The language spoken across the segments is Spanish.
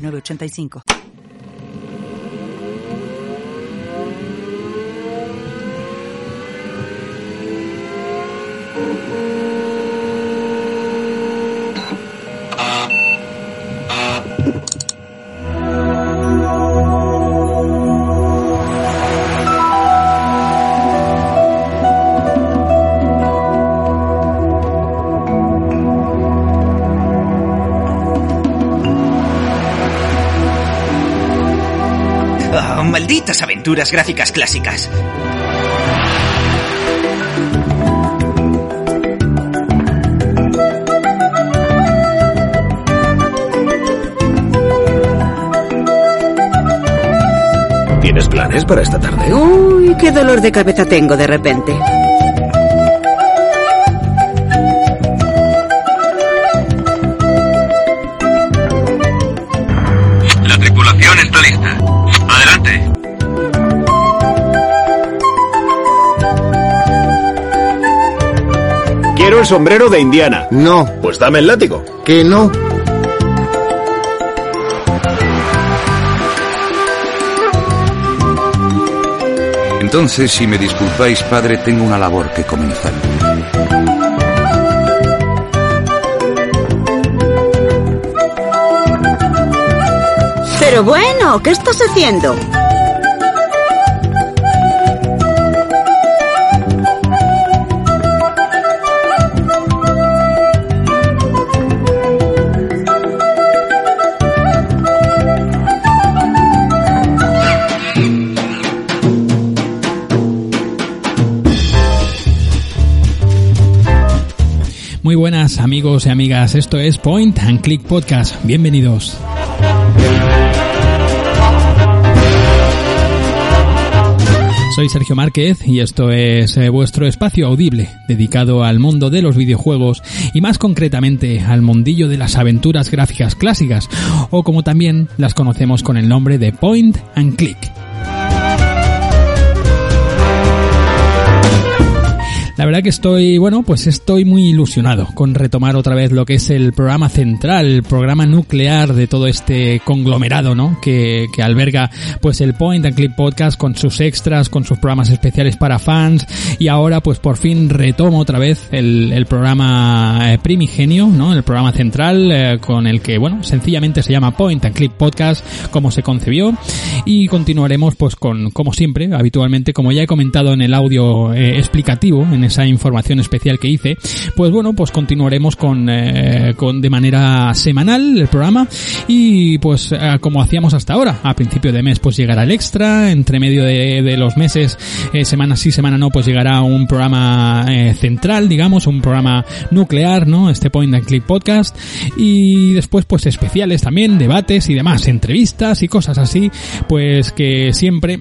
nueve ochenta y cinco. Aventuras gráficas clásicas. ¿Tienes planes para esta tarde? Uy, qué dolor de cabeza tengo de repente. Quiero el sombrero de Indiana. No, Pues dame el látigo. que no. Entonces, si me disculpáis, padre, tengo una labor que comenzar. Pero bueno, ¿qué estás haciendo? Amigos y amigas, esto es Point and Click Podcast. Bienvenidos. Soy Sergio Márquez y esto es eh, vuestro espacio audible dedicado al mundo de los videojuegos y más concretamente al mundillo de las aventuras gráficas clásicas o como también las conocemos con el nombre de Point and Click. La verdad que estoy, bueno, pues estoy muy ilusionado con retomar otra vez lo que es el programa central, el programa nuclear de todo este conglomerado, ¿no? Que, que alberga pues el Point and Clip Podcast con sus extras, con sus programas especiales para fans y ahora pues por fin retomo otra vez el, el programa eh, primigenio, ¿no? El programa central eh, con el que, bueno, sencillamente se llama Point and Clip Podcast como se concebió y continuaremos pues con, como siempre, habitualmente, como ya he comentado en el audio eh, explicativo, en esa información especial que hice, pues bueno, pues continuaremos con, eh, con de manera semanal el programa y pues eh, como hacíamos hasta ahora, a principio de mes pues llegará el extra, entre medio de, de los meses, eh, semana sí, semana no, pues llegará un programa eh, central, digamos, un programa nuclear, ¿no? Este Point and Click Podcast y después pues especiales también, debates y demás, entrevistas y cosas así, pues que siempre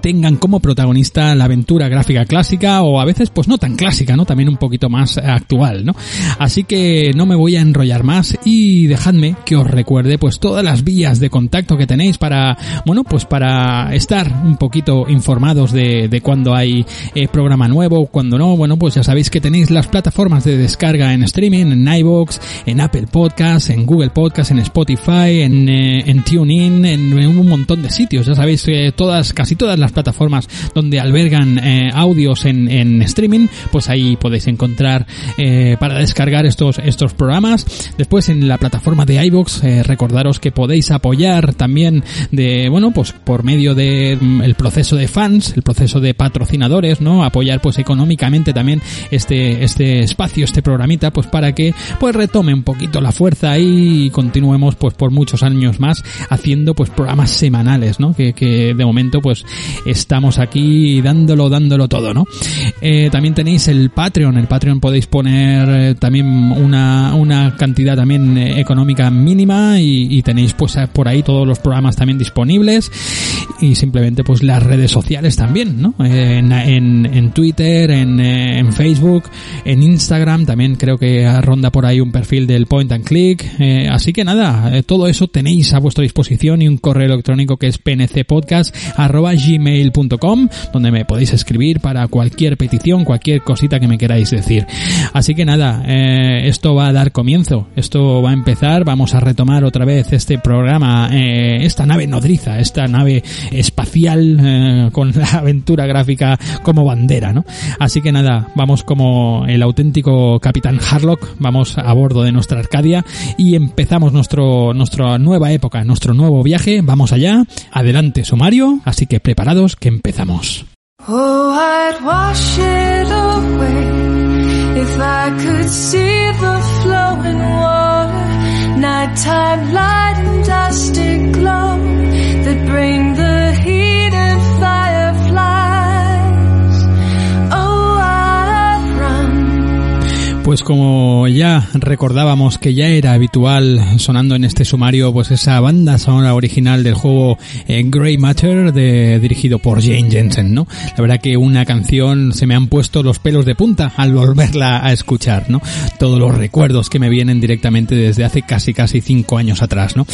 tengan como protagonista la aventura gráfica clásica o a veces pues no tan clásica, ¿no? También un poquito más actual, ¿no? Así que no me voy a enrollar más y dejadme que os recuerde pues todas las vías de contacto que tenéis para, bueno, pues para estar un poquito informados de, de cuando hay eh, programa nuevo, cuando no, bueno, pues ya sabéis que tenéis las plataformas de descarga en streaming, en iVoox, en Apple Podcasts, en Google Podcasts, en Spotify, en, eh, en TuneIn, en, un montón de sitios, ya sabéis, eh, todas, casi todas las plataformas donde albergan eh, audios en, en streaming, pues ahí podéis encontrar eh, para descargar estos estos programas. Después en la plataforma de iVoox, eh, recordaros que podéis apoyar también de, bueno, pues por medio de mm, el proceso de fans, el proceso de patrocinadores, ¿no? Apoyar pues económicamente también este este espacio, este programita, pues para que pues retome un poquito la fuerza y continuemos pues por muchos años más haciendo pues programas semanales, ¿no? Que, que de momento pues estamos aquí dándolo, dándolo todo, ¿no? Eh, también tenéis el Patreon, el Patreon podéis poner eh, también una, una cantidad también eh, económica mínima y, tenéis pues por ahí todos los programas también disponibles y simplemente pues las redes sociales también, ¿no? En, en, Twitter, en, en Facebook, en Instagram, también creo que ronda por ahí un perfil del Point and Click, así que nada, todo eso tenéis a vuestra disposición y un correo electrónico que es pncpodcast@gmail.com donde me podéis escribir para cualquier petición, cualquier cosita que me queráis decir. Así que nada, eh, esto va a dar comienzo, esto va a empezar, vamos a retomar otra vez este programa, eh, esta nave nodriza, esta nave espacial eh, con la aventura gráfica como bandera, ¿no? Así que nada, vamos como el auténtico Capitán Harlock, vamos a bordo de nuestra Arcadia y empezamos nuestro, nuestra nueva época, nuestro nuevo viaje, vamos allá, adelante sumario, así que que empezamos. Oh, I'd wash it away if I could see the flowing water, light and glow that Pues como ya recordábamos que ya era habitual sonando en este sumario, pues esa banda sonora original del juego eh, Grey Matter de, dirigido por Jane Jensen, ¿no? La verdad que una canción se me han puesto los pelos de punta al volverla a escuchar, ¿no? Todos los recuerdos que me vienen directamente desde hace casi casi cinco años atrás, ¿no?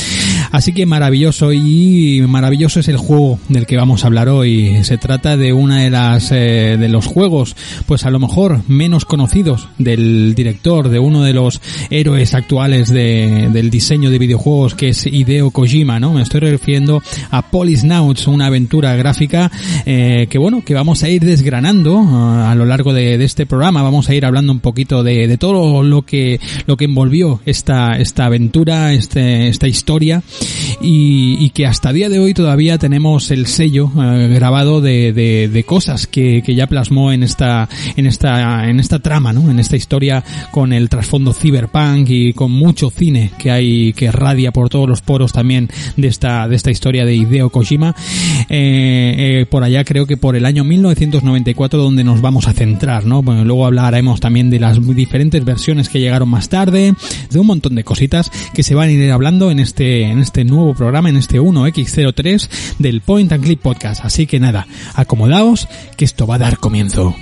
Así que maravilloso y maravilloso es el juego del que vamos a hablar hoy. Se trata de una de las eh, de los juegos, pues a lo mejor menos conocidos del director de uno de los héroes actuales de, del diseño de videojuegos que es Hideo Kojima, ¿no? Me estoy refiriendo a Polisnauts, una aventura gráfica eh, que bueno, que vamos a ir desgranando uh, a lo largo de, de, este programa, vamos a ir hablando un poquito de, de todo lo que lo que envolvió esta esta aventura, este, esta historia y, que hasta día de hoy todavía tenemos el sello uh, grabado de, de cosas que, que, ya plasmó en esta en esta en esta trama, ¿no? En esta historia con el trasfondo cyberpunk y con mucho cine que hay que radia por todos los poros también de esta de esta historia de Hideo Kojima. Eh, eh, por allá creo que por el año 1994 donde nos vamos a centrar, ¿no? Luego hablaremos también de las diferentes versiones que llegaron más tarde, de un montón de cositas que se van a ir hablando en este en este nuevo programa, en este 1X03 del Point and Click Podcast. Así que nada, acomodaos que esto va a dar comienzo.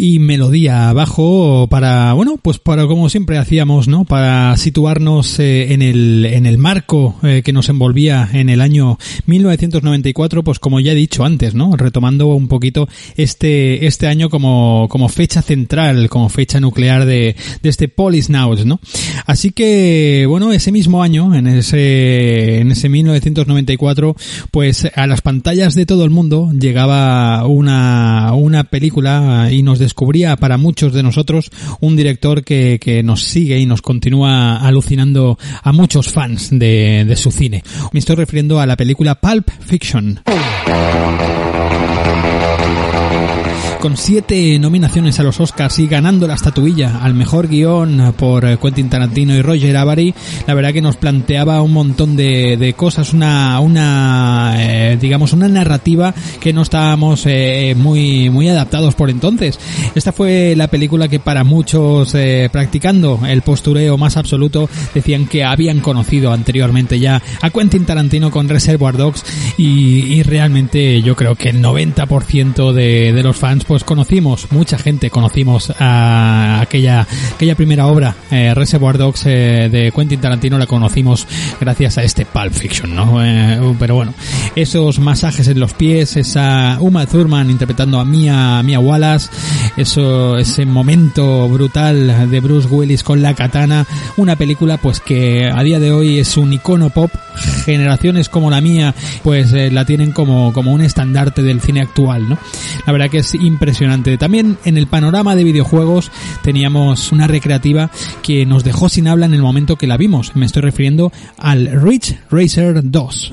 Y melodía abajo para, bueno, pues para como siempre hacíamos, ¿no? Para situarnos eh, en el, en el marco eh, que nos envolvía en el año 1994, pues como ya he dicho antes, ¿no? Retomando un poquito este, este año como, como fecha central, como fecha nuclear de, de este Polisnauts, ¿no? Así que, bueno, ese mismo año, en ese, en ese 1994, pues a las pantallas de todo el mundo llegaba una, una película y nos descubría para muchos de nosotros un director que, que nos sigue y nos continúa alucinando a muchos fans de, de su cine. Me estoy refiriendo a la película Pulp Fiction con siete nominaciones a los Oscars y ganando la estatuilla al mejor guion por Quentin Tarantino y Roger Avary, la verdad que nos planteaba un montón de, de cosas, una, una eh, digamos, una narrativa que no estábamos eh, muy, muy adaptados por entonces. Esta fue la película que para muchos eh, practicando el postureo más absoluto decían que habían conocido anteriormente ya a Quentin Tarantino con Reservoir Dogs y, y realmente yo creo que el 90% de, de los fans pues conocimos, mucha gente conocimos a aquella, aquella primera obra, eh, Reservoir Dogs eh, de Quentin Tarantino la conocimos gracias a este Pulp Fiction, ¿no? Eh, pero bueno, esos masajes en los pies, esa Uma Thurman interpretando a Mia, Mia Wallace, eso, ese momento brutal de Bruce Willis con la katana, una película pues que a día de hoy es un icono pop, generaciones como la mía pues eh, la tienen como, como un estandarte del cine actual, ¿no? La verdad que es. También en el panorama de videojuegos teníamos una recreativa que nos dejó sin habla en el momento que la vimos. Me estoy refiriendo al Ridge Racer 2.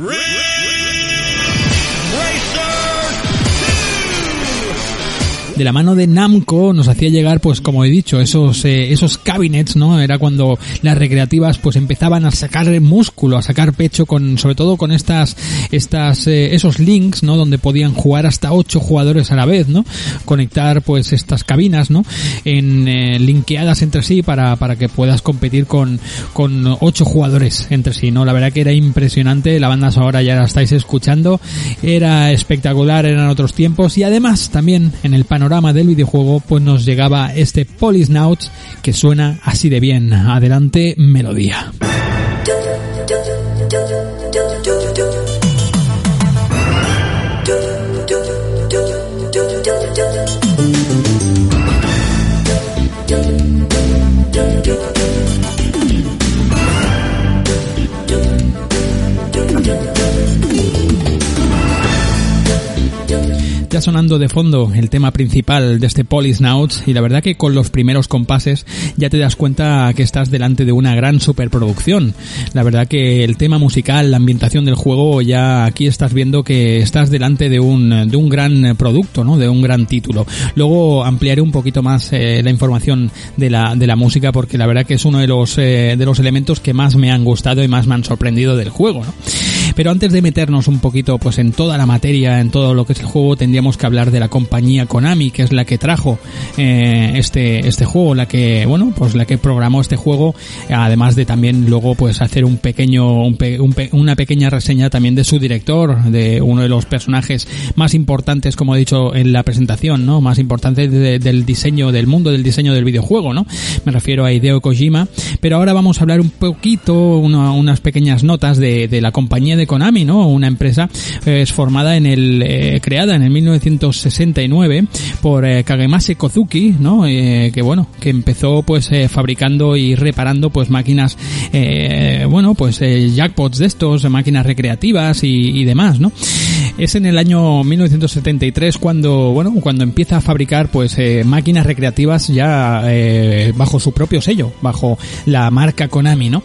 De la mano de Namco nos hacía llegar pues como he dicho esos eh, esos cabinets no era cuando las recreativas pues empezaban a sacar músculo a sacar pecho con sobre todo con estas estas eh, esos links no donde podían jugar hasta ocho jugadores a la vez no conectar pues estas cabinas no en eh, linkeadas entre sí para para que puedas competir con con ocho jugadores entre sí no la verdad que era impresionante la banda ahora ya la estáis escuchando era espectacular eran otros tiempos y además también en el panorama del videojuego pues nos llegaba este Polisnauts que suena así de bien. Adelante, melodía. Ya sonando de fondo el tema principal de este Polisnauts y la verdad que con los primeros compases ya te das cuenta que estás delante de una gran superproducción. La verdad que el tema musical, la ambientación del juego, ya aquí estás viendo que estás delante de un, de un gran producto, ¿no? De un gran título. Luego ampliaré un poquito más eh, la información de la, de la música porque la verdad que es uno de los, eh, de los elementos que más me han gustado y más me han sorprendido del juego. Pero antes de meternos un poquito pues en toda la materia, en todo lo que es el juego, tendríamos que hablar de la compañía Konami, que es la que trajo eh, este este juego, la que bueno pues la que programó este juego, además de también luego pues hacer un pequeño un una pequeña reseña también de su director, de uno de los personajes más importantes, como he dicho en la presentación, no más importantes del diseño del mundo del diseño del videojuego, no me refiero a Hideo Kojima, pero ahora vamos a hablar un poquito unas pequeñas notas de, de la compañía de Konami, ¿no? Una empresa eh, es formada en el eh, creada en el 1969 por eh, Kagemase Kozuki, ¿no? que bueno, que empezó pues fabricando y reparando pues máquinas bueno, pues jackpots de estos, máquinas recreativas y, y demás, ¿no? Es en el año 1973 cuando, bueno, cuando empieza a fabricar pues máquinas recreativas ya bajo su propio sello, bajo la marca Konami, ¿no?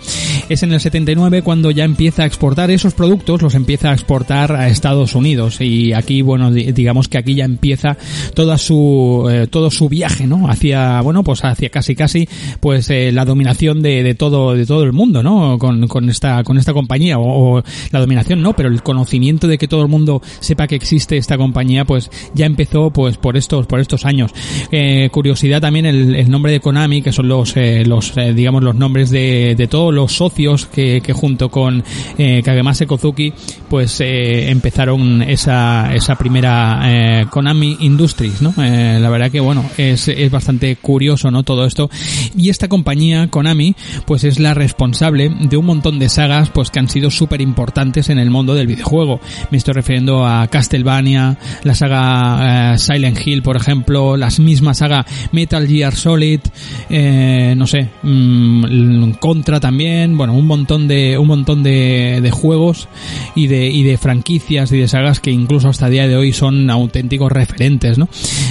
Es en el 79 cuando ya empieza a exportar esos productos productos los empieza a exportar a Estados Unidos. Y aquí bueno digamos que aquí ya empieza toda su eh, todo su viaje no hacia bueno pues hacia casi casi pues eh, la dominación de, de, todo de todo el mundo no con, con esta con esta compañía. O, o, la dominación no pero el conocimiento de que todo el mundo sepa que existe esta compañía pues ya empezó pues por estos por estos años. Eh, curiosidad también el, el, nombre de Konami que son los eh, los eh, digamos los nombres de, de todos los socios que, que junto con eh, Kagemase Kozuki pues eh, empezaron esa, esa primera eh, Konami Industries, ¿no? Eh, la verdad que bueno, es, es bastante curioso, ¿no? Todo esto. Y esta compañía, Konami, pues es la responsable de un montón de sagas pues que han sido súper importantes en el mundo del videojuego. Me estoy refiriendo a Castlevania, la saga Silent Hill, por ejemplo, las mismas saga Metal Gear Solid, no sé, mmm, Contra también, bueno, un montón de, un montón de, de juegos y de, y de franquicias y de sagas que incluso hasta el día de hoy son auténticos referentes, ¿no?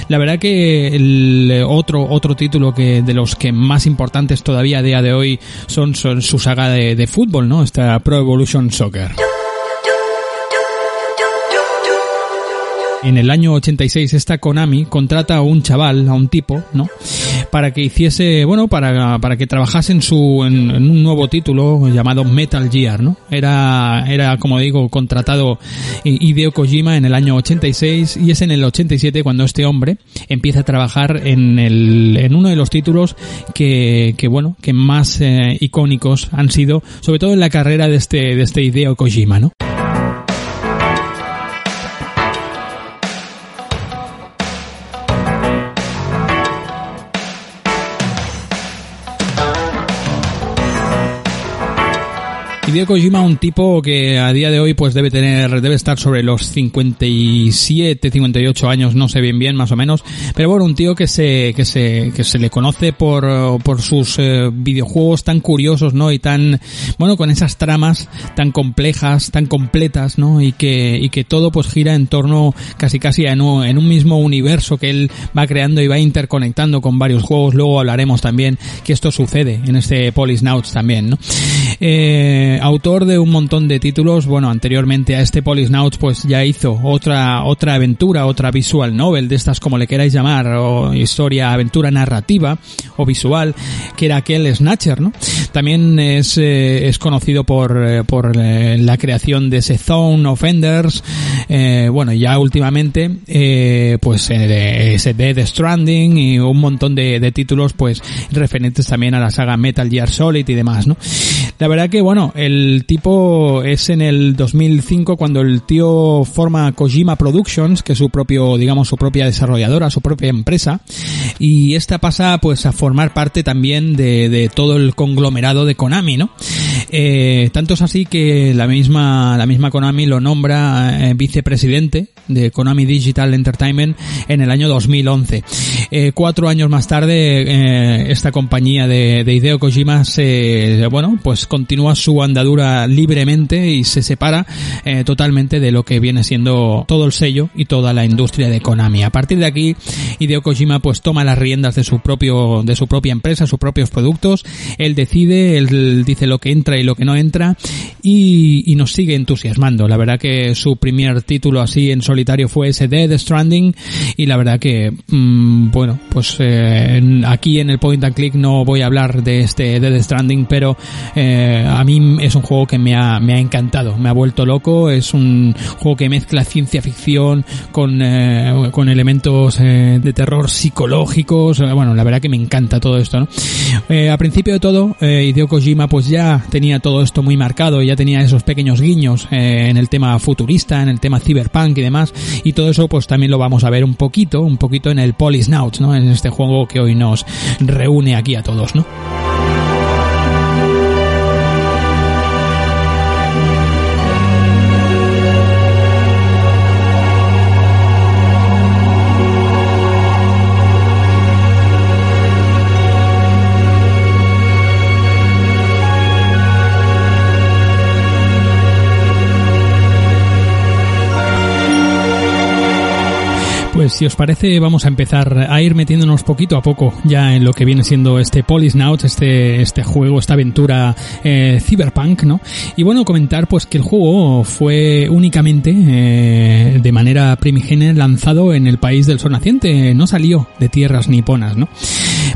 La verdad que el otro, otro título que de los que más importantes todavía a día de hoy son, son su saga de, de fútbol, ¿no? Esta Pro Evolution Soccer. En el año 86 esta Konami contrata a un chaval, a un tipo, ¿no? Para que hiciese, bueno, para, para que trabajase en su, en, un nuevo título llamado Metal Gear, ¿no? Era, era, como digo, contratado Hideo Kojima en el año 86 y es en el 87 cuando este hombre empieza a trabajar en el, en uno de los títulos que, que bueno, que más eh, icónicos han sido, sobre todo en la carrera de este, de este Hideo Kojima, ¿no? Hideo Kojima, un tipo que a día de hoy pues debe tener, debe estar sobre los 57, 58 años, no sé bien bien, más o menos. Pero bueno, un tío que se, que se, que se le conoce por, por sus eh, videojuegos tan curiosos, ¿no? Y tan, bueno, con esas tramas tan complejas, tan completas, ¿no? Y que, y que todo pues gira en torno casi casi en un, en un mismo universo que él va creando y va interconectando con varios juegos. Luego hablaremos también que esto sucede en este Polisnauts también, ¿no? Eh, autor de un montón de títulos, bueno, anteriormente a este Polisnauts pues ya hizo otra, otra aventura, otra visual novel de estas como le queráis llamar, o historia, aventura narrativa o visual, que era aquel Snatcher, ¿no? También es, eh, es conocido por, eh, por eh, la creación de ese Zone of Enders, eh, bueno, ya últimamente, pues ese Dead Stranding y un montón de, títulos pues referentes también a la saga Metal Gear Solid y demás, ¿no? La verdad que, bueno, tipo es en el 2005 cuando el tío forma Kojima Productions, que es su propio, digamos, su propia desarrolladora, su propia empresa, y esta pasa pues a formar parte también de, de todo el conglomerado de Konami, ¿no? Eh, tanto es así que la misma, la misma Konami lo nombra eh, vicepresidente de Konami Digital Entertainment en el año 2011. Eh, cuatro años más tarde, eh, esta compañía de, de Hideo Kojima se, bueno, pues continúa su andadura libremente y se separa eh, totalmente de lo que viene siendo todo el sello y toda la industria de Konami. A partir de aquí, Hideo Kojima pues toma las riendas de su propio, de su propia empresa, sus propios productos. Él decide, él dice lo que entra y lo que no entra y, nos sigue entusiasmando. La verdad que su primer título así en solitario fue ese Dead Stranding y la verdad que, mmm, bueno, pues eh, aquí en el Point and Click no voy a hablar de este Dead Stranding, pero eh, a mí es un juego que me ha, me ha encantado, me ha vuelto loco, es un juego que mezcla ciencia ficción con, eh, con elementos eh, de terror psicológicos, eh, bueno, la verdad que me encanta todo esto, ¿no? A principio de todo, Hideo Kojima pues ya tenía todo esto muy marcado, ya tenía esos pequeños guiños en el tema futurista, en el tema cyberpunk y demás, y todo eso pues también lo vamos a ver un poquito, un poquito en el Polisnauts, ¿no? En este juego que hoy nos reúne aquí a todos, ¿no? Pues si os parece vamos a empezar a ir metiéndonos poquito a poco ya en lo que viene siendo este Polisnauts, este, este juego, esta aventura eh, cyberpunk, ¿no? Y bueno, comentar pues que el juego fue únicamente eh, de manera primigenia lanzado en el país del sol naciente, no salió de tierras niponas, ¿no?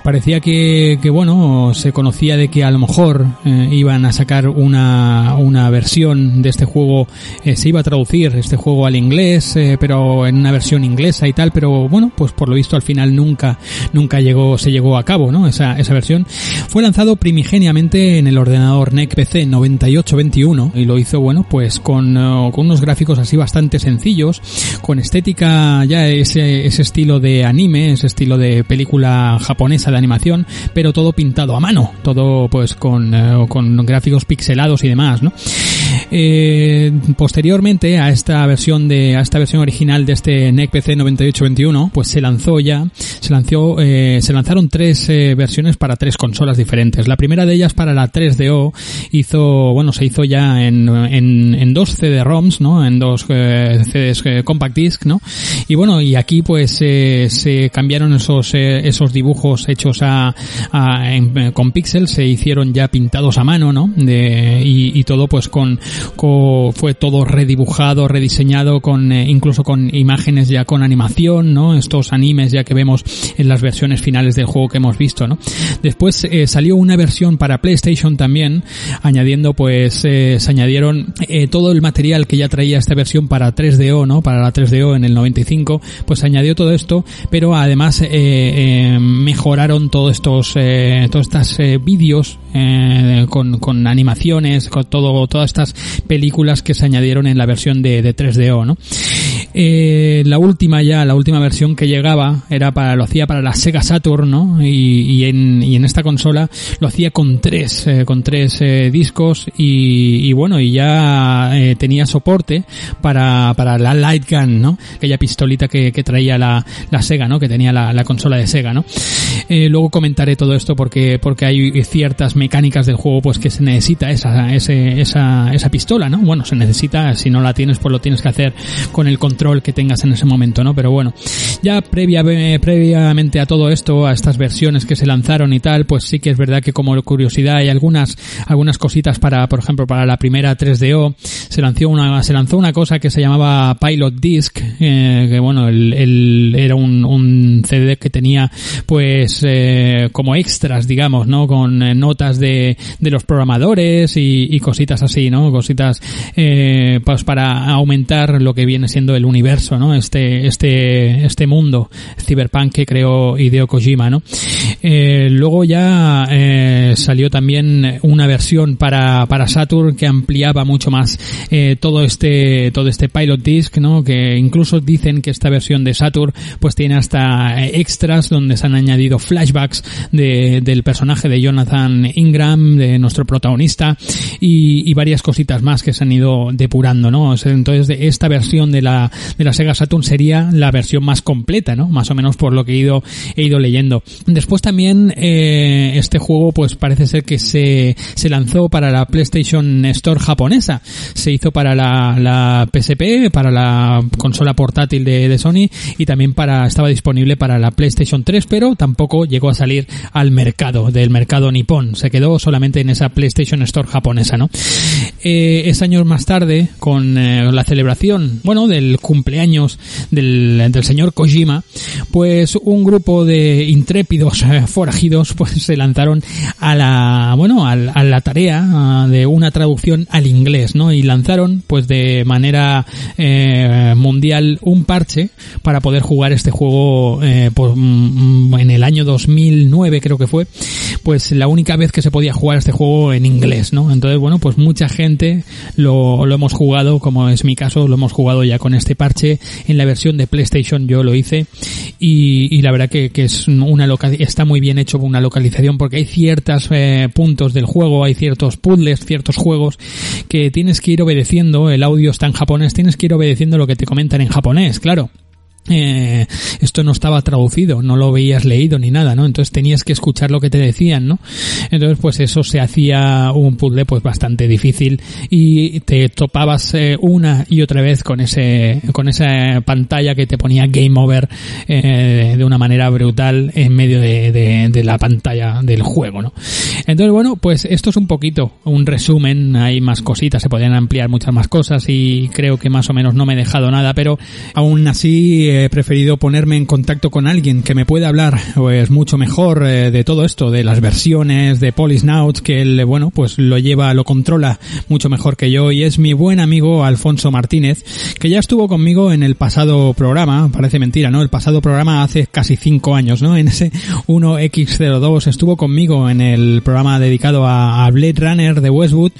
Parecía que, bueno, se conocía de que a lo mejor eh, iban a sacar una, una versión de este juego, eh, se iba a traducir este juego al inglés, pero en una versión inglesa y tal, pero bueno, pues por lo visto al final nunca, nunca llegó, se llegó a cabo, ¿no? Esa, esa versión. Fue lanzado primigeniamente en el ordenador NEC PC 9821 y lo hizo, bueno, pues con, eh, con unos gráficos así bastante sencillos, con estética ya ese, ese estilo de anime, ese estilo de película japonesa de animación, pero todo pintado a mano, todo pues con, eh, con gráficos pixelados y demás, ¿no? Eh, posteriormente a esta versión de a esta versión original de este NEC PC 9821 pues se lanzó ya se lanzó eh, se lanzaron tres eh, versiones para tres consolas diferentes. La primera de ellas para la 3DO hizo bueno se hizo ya en, en, en dos CD-ROMs no en dos eh, CDs eh, compact disc no y bueno y aquí pues eh, se cambiaron esos esos dibujos hechos a, a- en- con píxeles se hicieron ya pintados a mano no de, y, y todo pues con, co- fue todo redibujado rediseñado con eh, incluso con imágenes ya con animación no estos animes ya que vemos en las versiones finales del juego que hemos visto no después eh, salió una versión para PlayStation también añadiendo pues eh, se añadieron eh, todo el material que ya traía esta versión para 3DO no para la 3DO en el 95 pues se añadió todo esto pero además eh, eh, mejoraron todos estos todas estas vídeos con, con animaciones con todo todas estas películas que se añadieron en la versión de, de 3DO no Eh, la última ya, la última versión que llegaba era para, lo hacía para la Sega Saturn, ¿no? Y, y en, y en esta consola lo hacía con tres, eh, con tres eh, discos y, y bueno, y ya eh, tenía soporte para, para la Light Gun, ¿no? Aquella pistolita que, que traía la, la Sega, ¿no? Que tenía la, la consola de Sega, ¿no? Eh, luego comentaré todo esto porque, porque hay ciertas mecánicas del juego pues que se necesita esa, ese, esa, esa pistola, ¿no? Bueno, se necesita, si no la tienes pues lo tienes que hacer con el control que tengas en ese momento, ¿no? Pero bueno, ya previa, previamente a todo esto, a estas versiones que se lanzaron y tal, pues sí que es verdad que como curiosidad hay algunas, algunas cositas para, por ejemplo, para la primera 3DO, se lanzó una, se lanzó una cosa que se llamaba Pilot Disc, eh, que bueno, el, era un, un CD que tenía pues eh, como extras, digamos, ¿no? Con eh, notas de, de los programadores y, y cositas así, ¿no? Cositas eh, pues para aumentar lo que viene siendo el universo, ¿no? Este, este, este mundo cyberpunk que creó Hideo Kojima, ¿no? Eh, luego ya eh, salió también una versión para, para Saturn que ampliaba mucho más todo este todo este pilot disc, ¿no? Que incluso dicen que esta versión de Saturn pues tiene hasta extras donde se han añadido flashbacks de, del personaje de Jonathan Ingram, de nuestro protagonista y varias cositas más que se han ido depurando, ¿no? Entonces de esta versión de la de la Sega Saturn sería la versión más completa, ¿no? Más o menos por lo que he ido he ido leyendo. Después también eh, este juego pues parece ser que se, se lanzó para la PlayStation Store japonesa. Se hizo para la, la PSP, para la consola portátil de, de Sony y también para estaba disponible para la PlayStation 3, pero tampoco llegó a salir al mercado, del mercado nipón. Se quedó solamente en esa PlayStation Store japonesa, ¿no? Eh, es años más tarde, con eh, la celebración, bueno, del cumpleaños del, del señor Kojima, pues un grupo de intrépidos eh, forajidos pues se lanzaron a la, bueno, a, a la tarea uh, de una traducción al inglés, ¿no? Y lanzaron, pues de manera eh, mundial, un parche para poder jugar este juego eh, por, mm, en el año 2009 creo que fue, pues la única vez que se podía jugar este juego en inglés, ¿no? Entonces, bueno, pues mucha gente lo, hemos jugado, como es mi caso, lo hemos jugado ya con este parche en la versión de PlayStation, yo lo hice y, la verdad que, es una está muy bien hecho una localización porque hay ciertos eh, puntos del juego, hay ciertos puzzles, ciertos juegos que tienes que ir obedeciendo, el audio está en japonés, tienes que ir obedeciendo lo que te comentan en japonés, claro. Eh, esto no estaba traducido, no lo veías leído ni nada, ¿no? Entonces tenías que escuchar lo que te decían, ¿no? Entonces pues eso se hacía un puzzle pues bastante difícil y te topabas eh, una y otra vez con ese con esa pantalla que te ponía game over eh, de una manera brutal en medio de, de, de, la pantalla del juego, ¿no? Entonces bueno pues esto es un poquito un resumen, hay más cositas, se podrían ampliar muchas más cosas y creo que más o menos no me he dejado nada, pero aún así he preferido ponerme en contacto con alguien que me pueda hablar pues mucho mejor eh, de todo esto, de las versiones de Polisnauts, que él, bueno, pues lo lleva, lo controla mucho mejor que yo y es mi buen amigo Alfonso Martínez, que ya estuvo conmigo en el pasado programa, parece mentira, ¿no? El pasado programa hace casi cinco años, ¿no? En ese 1X02 estuvo conmigo en el programa dedicado a, Blade Runner de Westwood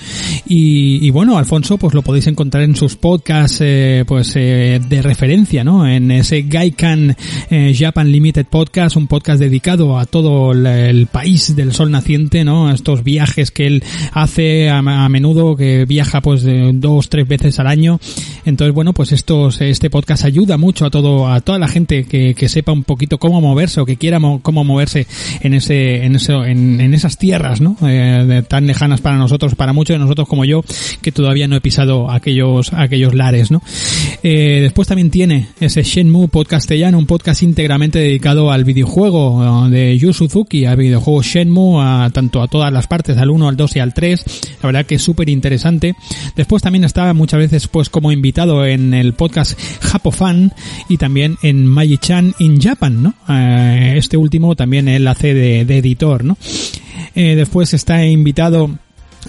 y, bueno, Alfonso pues lo podéis encontrar en sus podcasts eh, pues eh, de referencia, ¿no? Ese Gaikan eh, Japan Limited Podcast, un podcast dedicado a todo el, el, país del sol naciente, ¿no? Estos viajes que él hace a, a menudo, que viaja pues de dos, tres veces al año. Entonces, bueno, pues estos, este podcast ayuda mucho a todo, a toda la gente que, que sepa un poquito cómo moverse o que quiera mo cómo moverse en ese, en eso, en, en esas tierras, ¿no? Eh, tan lejanas para nosotros, para muchos de nosotros como yo, que todavía no he pisado aquellos, aquellos lares, ¿no? Eh, después también tiene ese Shenmue Podcastellano, un podcast íntegramente dedicado al videojuego de Yu Suzuki, al videojuego Shenmue, a, tanto a todas las partes, al 1, al 2 y al 3. La verdad que es súper interesante. Después también está muchas veces pues como invitado en el podcast Japofan y también en Magi-chan in Japan, ¿no? Eh, este último también él hace de, de editor, ¿no? Eh, después está invitado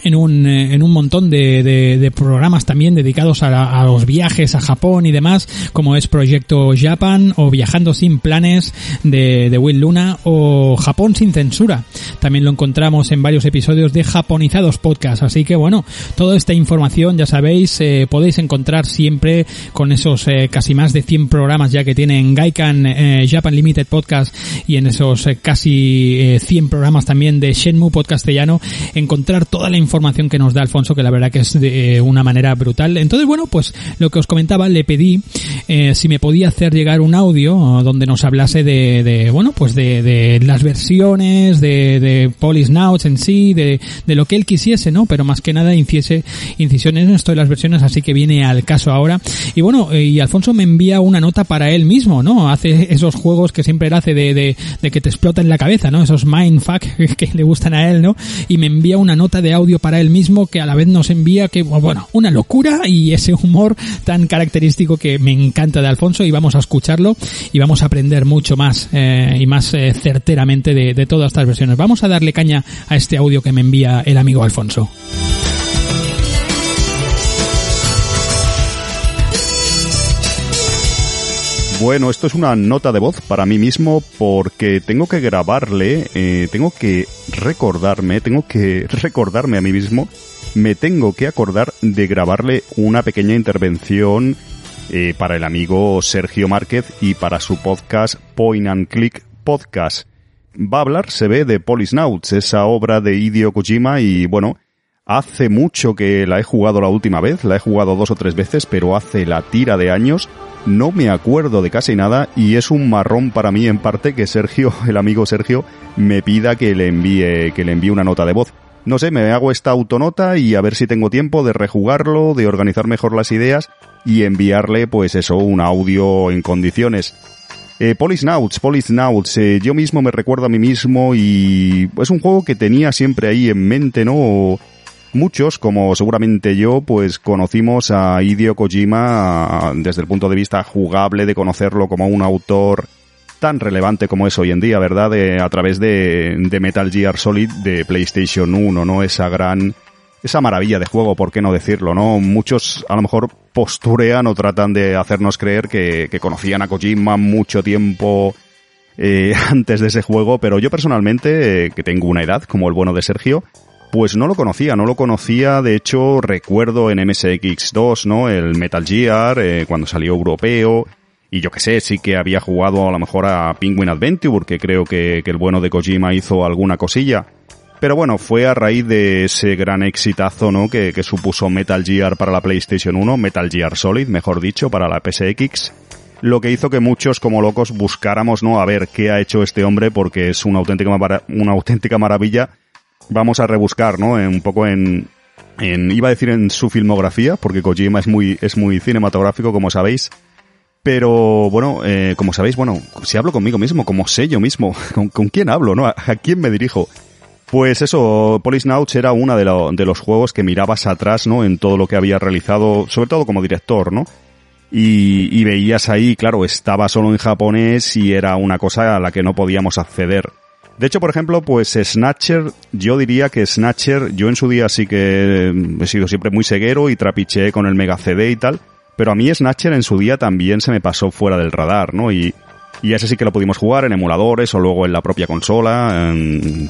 en un, eh, en un montón de, de, de programas también dedicados a, a, los viajes a Japón y demás, como es Proyecto Japan o Viajando sin planes de, de Will Luna o Japón sin censura. También lo encontramos en varios episodios de Japonizados Podcast. Así que bueno, toda esta información ya sabéis, eh, podéis encontrar siempre con esos eh, casi más de 100 programas ya que tienen Gaikan eh, Japan Limited Podcast y en esos casi 100 programas también de Shenmue Podcastellano, encontrar toda la información que nos da Alfonso, que la verdad que es de una manera brutal. Entonces, bueno, pues lo que os comentaba, le pedí eh, si me podía hacer llegar un audio donde nos hablase de, de bueno, pues de, de, las versiones, de, de Polisnauts en sí, de, de lo que él quisiese, ¿no? Pero más que nada hiciese incisiones en esto de las versiones, así que viene al caso ahora. Y bueno, y Alfonso me envía una nota para él mismo, ¿no? Hace esos juegos que siempre él hace de, de, de que te explota en la cabeza, ¿no? Esos mindfuck que le gustan a él, ¿no? Y me envía una nota de audio para él mismo que a la vez nos envía que, bueno, una locura y ese humor tan característico que me encanta de Alfonso y vamos a escucharlo y vamos a aprender mucho más eh, y más eh, certeramente de, de todas estas versiones. Vamos a darle caña a este audio que me envía el amigo Alfonso. Bueno, esto es una nota de voz para mí mismo porque tengo que grabarle, eh, tengo que recordarme, tengo que recordarme a mí mismo, me tengo que acordar de grabarle una pequeña intervención eh, para el amigo Sergio Márquez y para su podcast Point and Click Podcast. Va a hablar, se ve, de Polisnauts, esa obra de Hideo Kojima y bueno, hace mucho que la he jugado la última vez, la he jugado dos o tres veces, pero hace la tira de años no me acuerdo de casi nada y es un marrón para mí en parte que Sergio, el amigo Sergio, me pida que le envíe, que le envíe una nota de voz. No sé, me hago esta autonota y a ver si tengo tiempo de rejugarlo, de organizar mejor las ideas y enviarle, pues eso, un audio en condiciones. Eh, Polisnauts, Polisnauts, eh, yo mismo me recuerdo a mí mismo y es un juego que tenía siempre ahí en mente, ¿no? Muchos, como seguramente yo, pues conocimos a Hideo Kojima desde el punto de vista jugable de conocerlo como un autor tan relevante como es hoy en día, ¿verdad? De, a través de, de, Metal Gear Solid de PlayStation 1, ¿no? Esa gran, esa maravilla de juego, ¿por qué no decirlo, no? Muchos a lo mejor posturean o tratan de hacernos creer que, que conocían a Kojima mucho tiempo eh, antes de ese juego, pero yo personalmente, eh, que tengo una edad como el bueno de Sergio, pues no lo conocía, no lo conocía, de hecho recuerdo en MSX2, ¿no? El Metal Gear, eh, cuando salió europeo, y yo que sé, sí que había jugado a lo mejor a Penguin Adventure, porque creo que, que el bueno de Kojima hizo alguna cosilla. Pero bueno, fue a raíz de ese gran exitazo, ¿no? Que, que supuso Metal Gear para la PlayStation 1, Metal Gear Solid, mejor dicho, para la PSX lo que hizo que muchos como locos buscáramos no a ver qué ha hecho este hombre porque es una auténtica una auténtica maravilla vamos a rebuscar, ¿no? un poco en, en, iba a decir en su filmografía, porque Kojima es muy, es muy cinematográfico, como sabéis. Pero bueno, eh, como sabéis, bueno, si hablo conmigo mismo, como sé yo mismo, ¿con, con quién hablo, no? ¿A, ¿A, quién me dirijo? Pues eso, Polisnauts era uno de, lo, de, los juegos que mirabas atrás, ¿no? En todo lo que había realizado, sobre todo como director, ¿no? Y, y veías ahí, claro, estaba solo en japonés y era una cosa a la que no podíamos acceder. De hecho, por ejemplo, pues Snatcher, yo diría que Snatcher, yo en su día sí que he sido siempre muy ceguero y trapiché con el Mega CD y tal, pero a mí Snatcher en su día también se me pasó fuera del radar, ¿no? Y, y ese sí que lo pudimos jugar en emuladores o luego en la propia consola,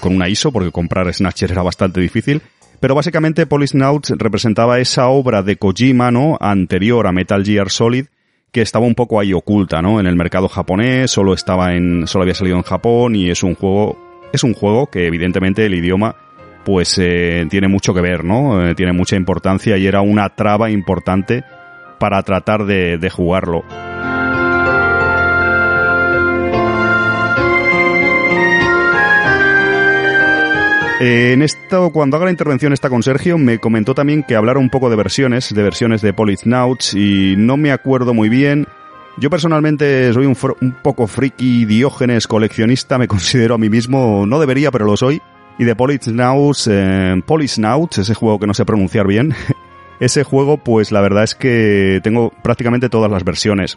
con una ISO, porque comprar Snatcher era bastante difícil. Pero básicamente Polisnauts representaba esa obra de Kojima, ¿no? Anterior a Metal Gear Solid, que estaba un poco ahí oculta, ¿no? En el mercado japonés, solo estaba en, solo había salido en Japón y es un juego, es un juego que evidentemente el idioma pues eh, tiene mucho que ver, ¿no? Eh, tiene mucha importancia y era una traba importante para tratar de, de jugarlo. Eh, en esto, cuando haga la intervención esta con Sergio, me comentó también que hablara un poco de versiones, de versiones de Polisnauts, y no me acuerdo muy bien. Yo personalmente soy un, un poco friki, diógenes, coleccionista, me considero a mí mismo, no debería, pero lo soy. Y de Polisnauts, eh, ese juego que no sé pronunciar bien, ese juego, pues la verdad es que tengo prácticamente todas las versiones.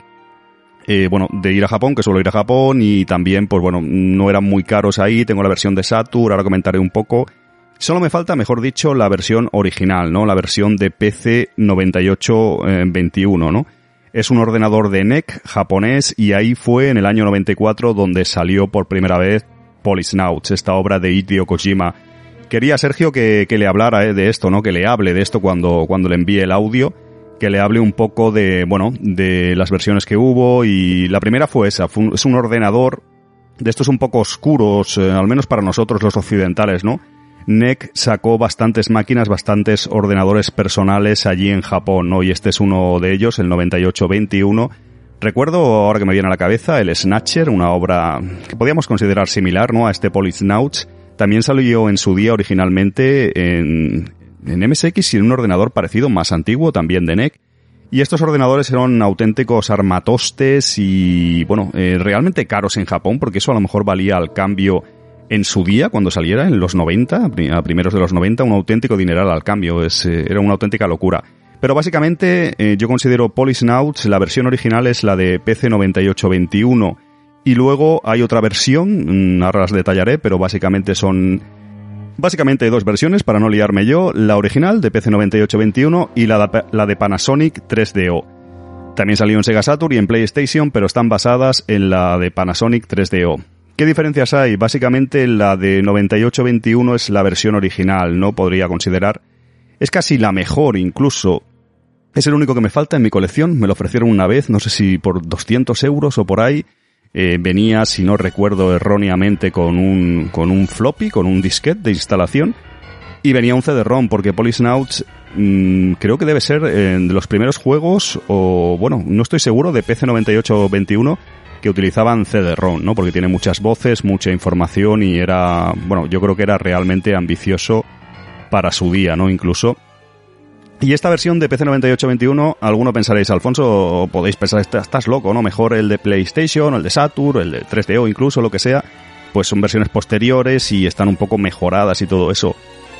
Eh, bueno, de ir a Japón, que suelo ir a Japón, y también, pues bueno, no eran muy caros ahí, tengo la versión de Saturn, ahora comentaré un poco. Solo me falta, mejor dicho, la versión original, ¿no? La versión de PC 9821, ¿no? Es un ordenador de NEC japonés y ahí fue en el año 94 donde salió por primera vez Polisnauts, esta obra de Hideo Kojima. Quería Sergio que, que le hablara eh, de esto, ¿no? Que le hable de esto cuando, cuando le envíe el audio, que le hable un poco de, bueno, de las versiones que hubo y la primera fue esa, es un ordenador de estos un poco oscuros, eh, al menos para nosotros los occidentales, ¿no? NEC sacó bastantes máquinas, bastantes ordenadores personales allí en Japón, ¿no? Y este es uno de ellos, el 9821. Recuerdo, ahora que me viene a la cabeza, el Snatcher, una obra que podíamos considerar similar, ¿no? A este Polisnauts. También salió en su día originalmente en, en MSX y en un ordenador parecido, más antiguo, también de NEC. Y estos ordenadores eran auténticos armatostes y, bueno, eh, realmente caros en Japón, porque eso a lo mejor valía al cambio en su día, cuando saliera, en los 90, a pri- a primeros de los 90, un auténtico dineral al cambio. Eh, era una auténtica locura. Pero básicamente eh, yo considero Polisnauts, la versión original es la de PC 9821 y luego hay otra versión, mm, ahora las detallaré, pero básicamente son Básicamente hay dos versiones para no liarme yo, la original de PC 9821 y la de, la de Panasonic 3DO. También salió en Sega Saturn y en PlayStation, pero están basadas en la de Panasonic 3DO. ¿Qué diferencias hay? Básicamente la de 9821 es la versión original, no podría considerar. Es casi la mejor incluso. Es el único que me falta en mi colección, me lo ofrecieron una vez, no sé si por 200 euros o por ahí. Eh, venía, si no recuerdo erróneamente, con un, con un floppy, con un disquete de instalación. Y venía un CD-ROM, porque Polisnauts mm, creo que debe ser eh, de los primeros juegos, o bueno, no estoy seguro, de PC 9821 que utilizaban CD-ROM, ¿no? Porque tiene muchas voces, mucha información y era, bueno, yo creo que era realmente ambicioso para su día, ¿no? Incluso. Y esta versión de PC 9821, alguno pensaréis, Alfonso, podéis pensar, "Estás- loco, ¿no? Mejor el de PlayStation, el de Saturn, el de 3DO incluso, lo que sea, pues son versiones posteriores y están un poco mejoradas y todo eso.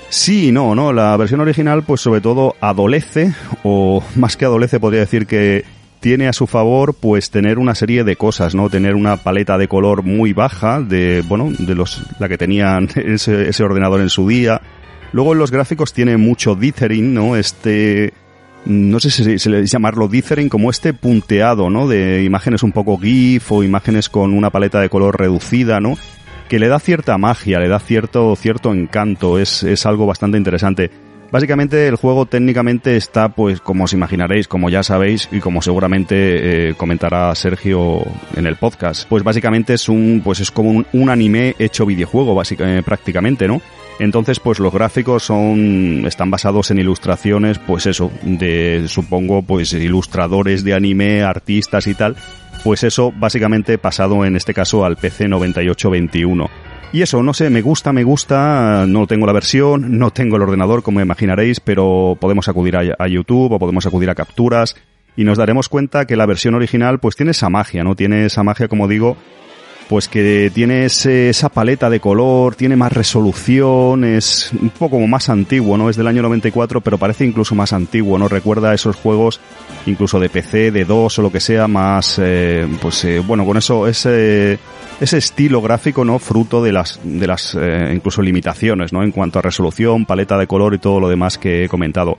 Sí no, ¿no? La versión original, pues sobre todo adolece, o más que adolece, podría decir que tiene a su favor, pues tener una serie de cosas, ¿no? Tener una paleta de color muy baja, de, bueno, de los, la que tenían ese ordenador en su día. Luego en los gráficos tiene mucho dithering, ¿no? Este, no sé si se le llamarlo dithering, como este punteado, ¿no? De imágenes un poco GIF o imágenes con una paleta de color reducida, ¿no? Que le da cierta magia, le da cierto, cierto encanto, es, es algo bastante interesante. Básicamente el juego técnicamente está, pues, como os imaginaréis, como ya sabéis y como seguramente eh, comentará Sergio en el podcast, pues básicamente es un, pues es como un, anime hecho videojuego, básicamente, prácticamente, ¿no? Entonces, pues los gráficos son, están basados en ilustraciones, pues eso, de, supongo, pues ilustradores de anime, artistas y tal. Pues eso, básicamente pasado en este caso al PC 9821. Y eso, no sé, me gusta, me gusta, no tengo la versión, no tengo el ordenador, como imaginaréis, pero podemos acudir a, a YouTube o podemos acudir a capturas y nos daremos cuenta que la versión original pues tiene esa magia, ¿no? Tiene esa magia, como digo, pues que tiene esa paleta de color, tiene más resolución, es un poco como más antiguo, ¿no? Es del año 94, pero parece incluso más antiguo, ¿no? Recuerda esos juegos incluso de PC, de DOS o lo que sea, más, eh, pues eh, bueno, con eso, ese, ese estilo gráfico, ¿no? Fruto de las, de las eh, incluso limitaciones, ¿no? En cuanto a resolución, paleta de color y todo lo demás que he comentado.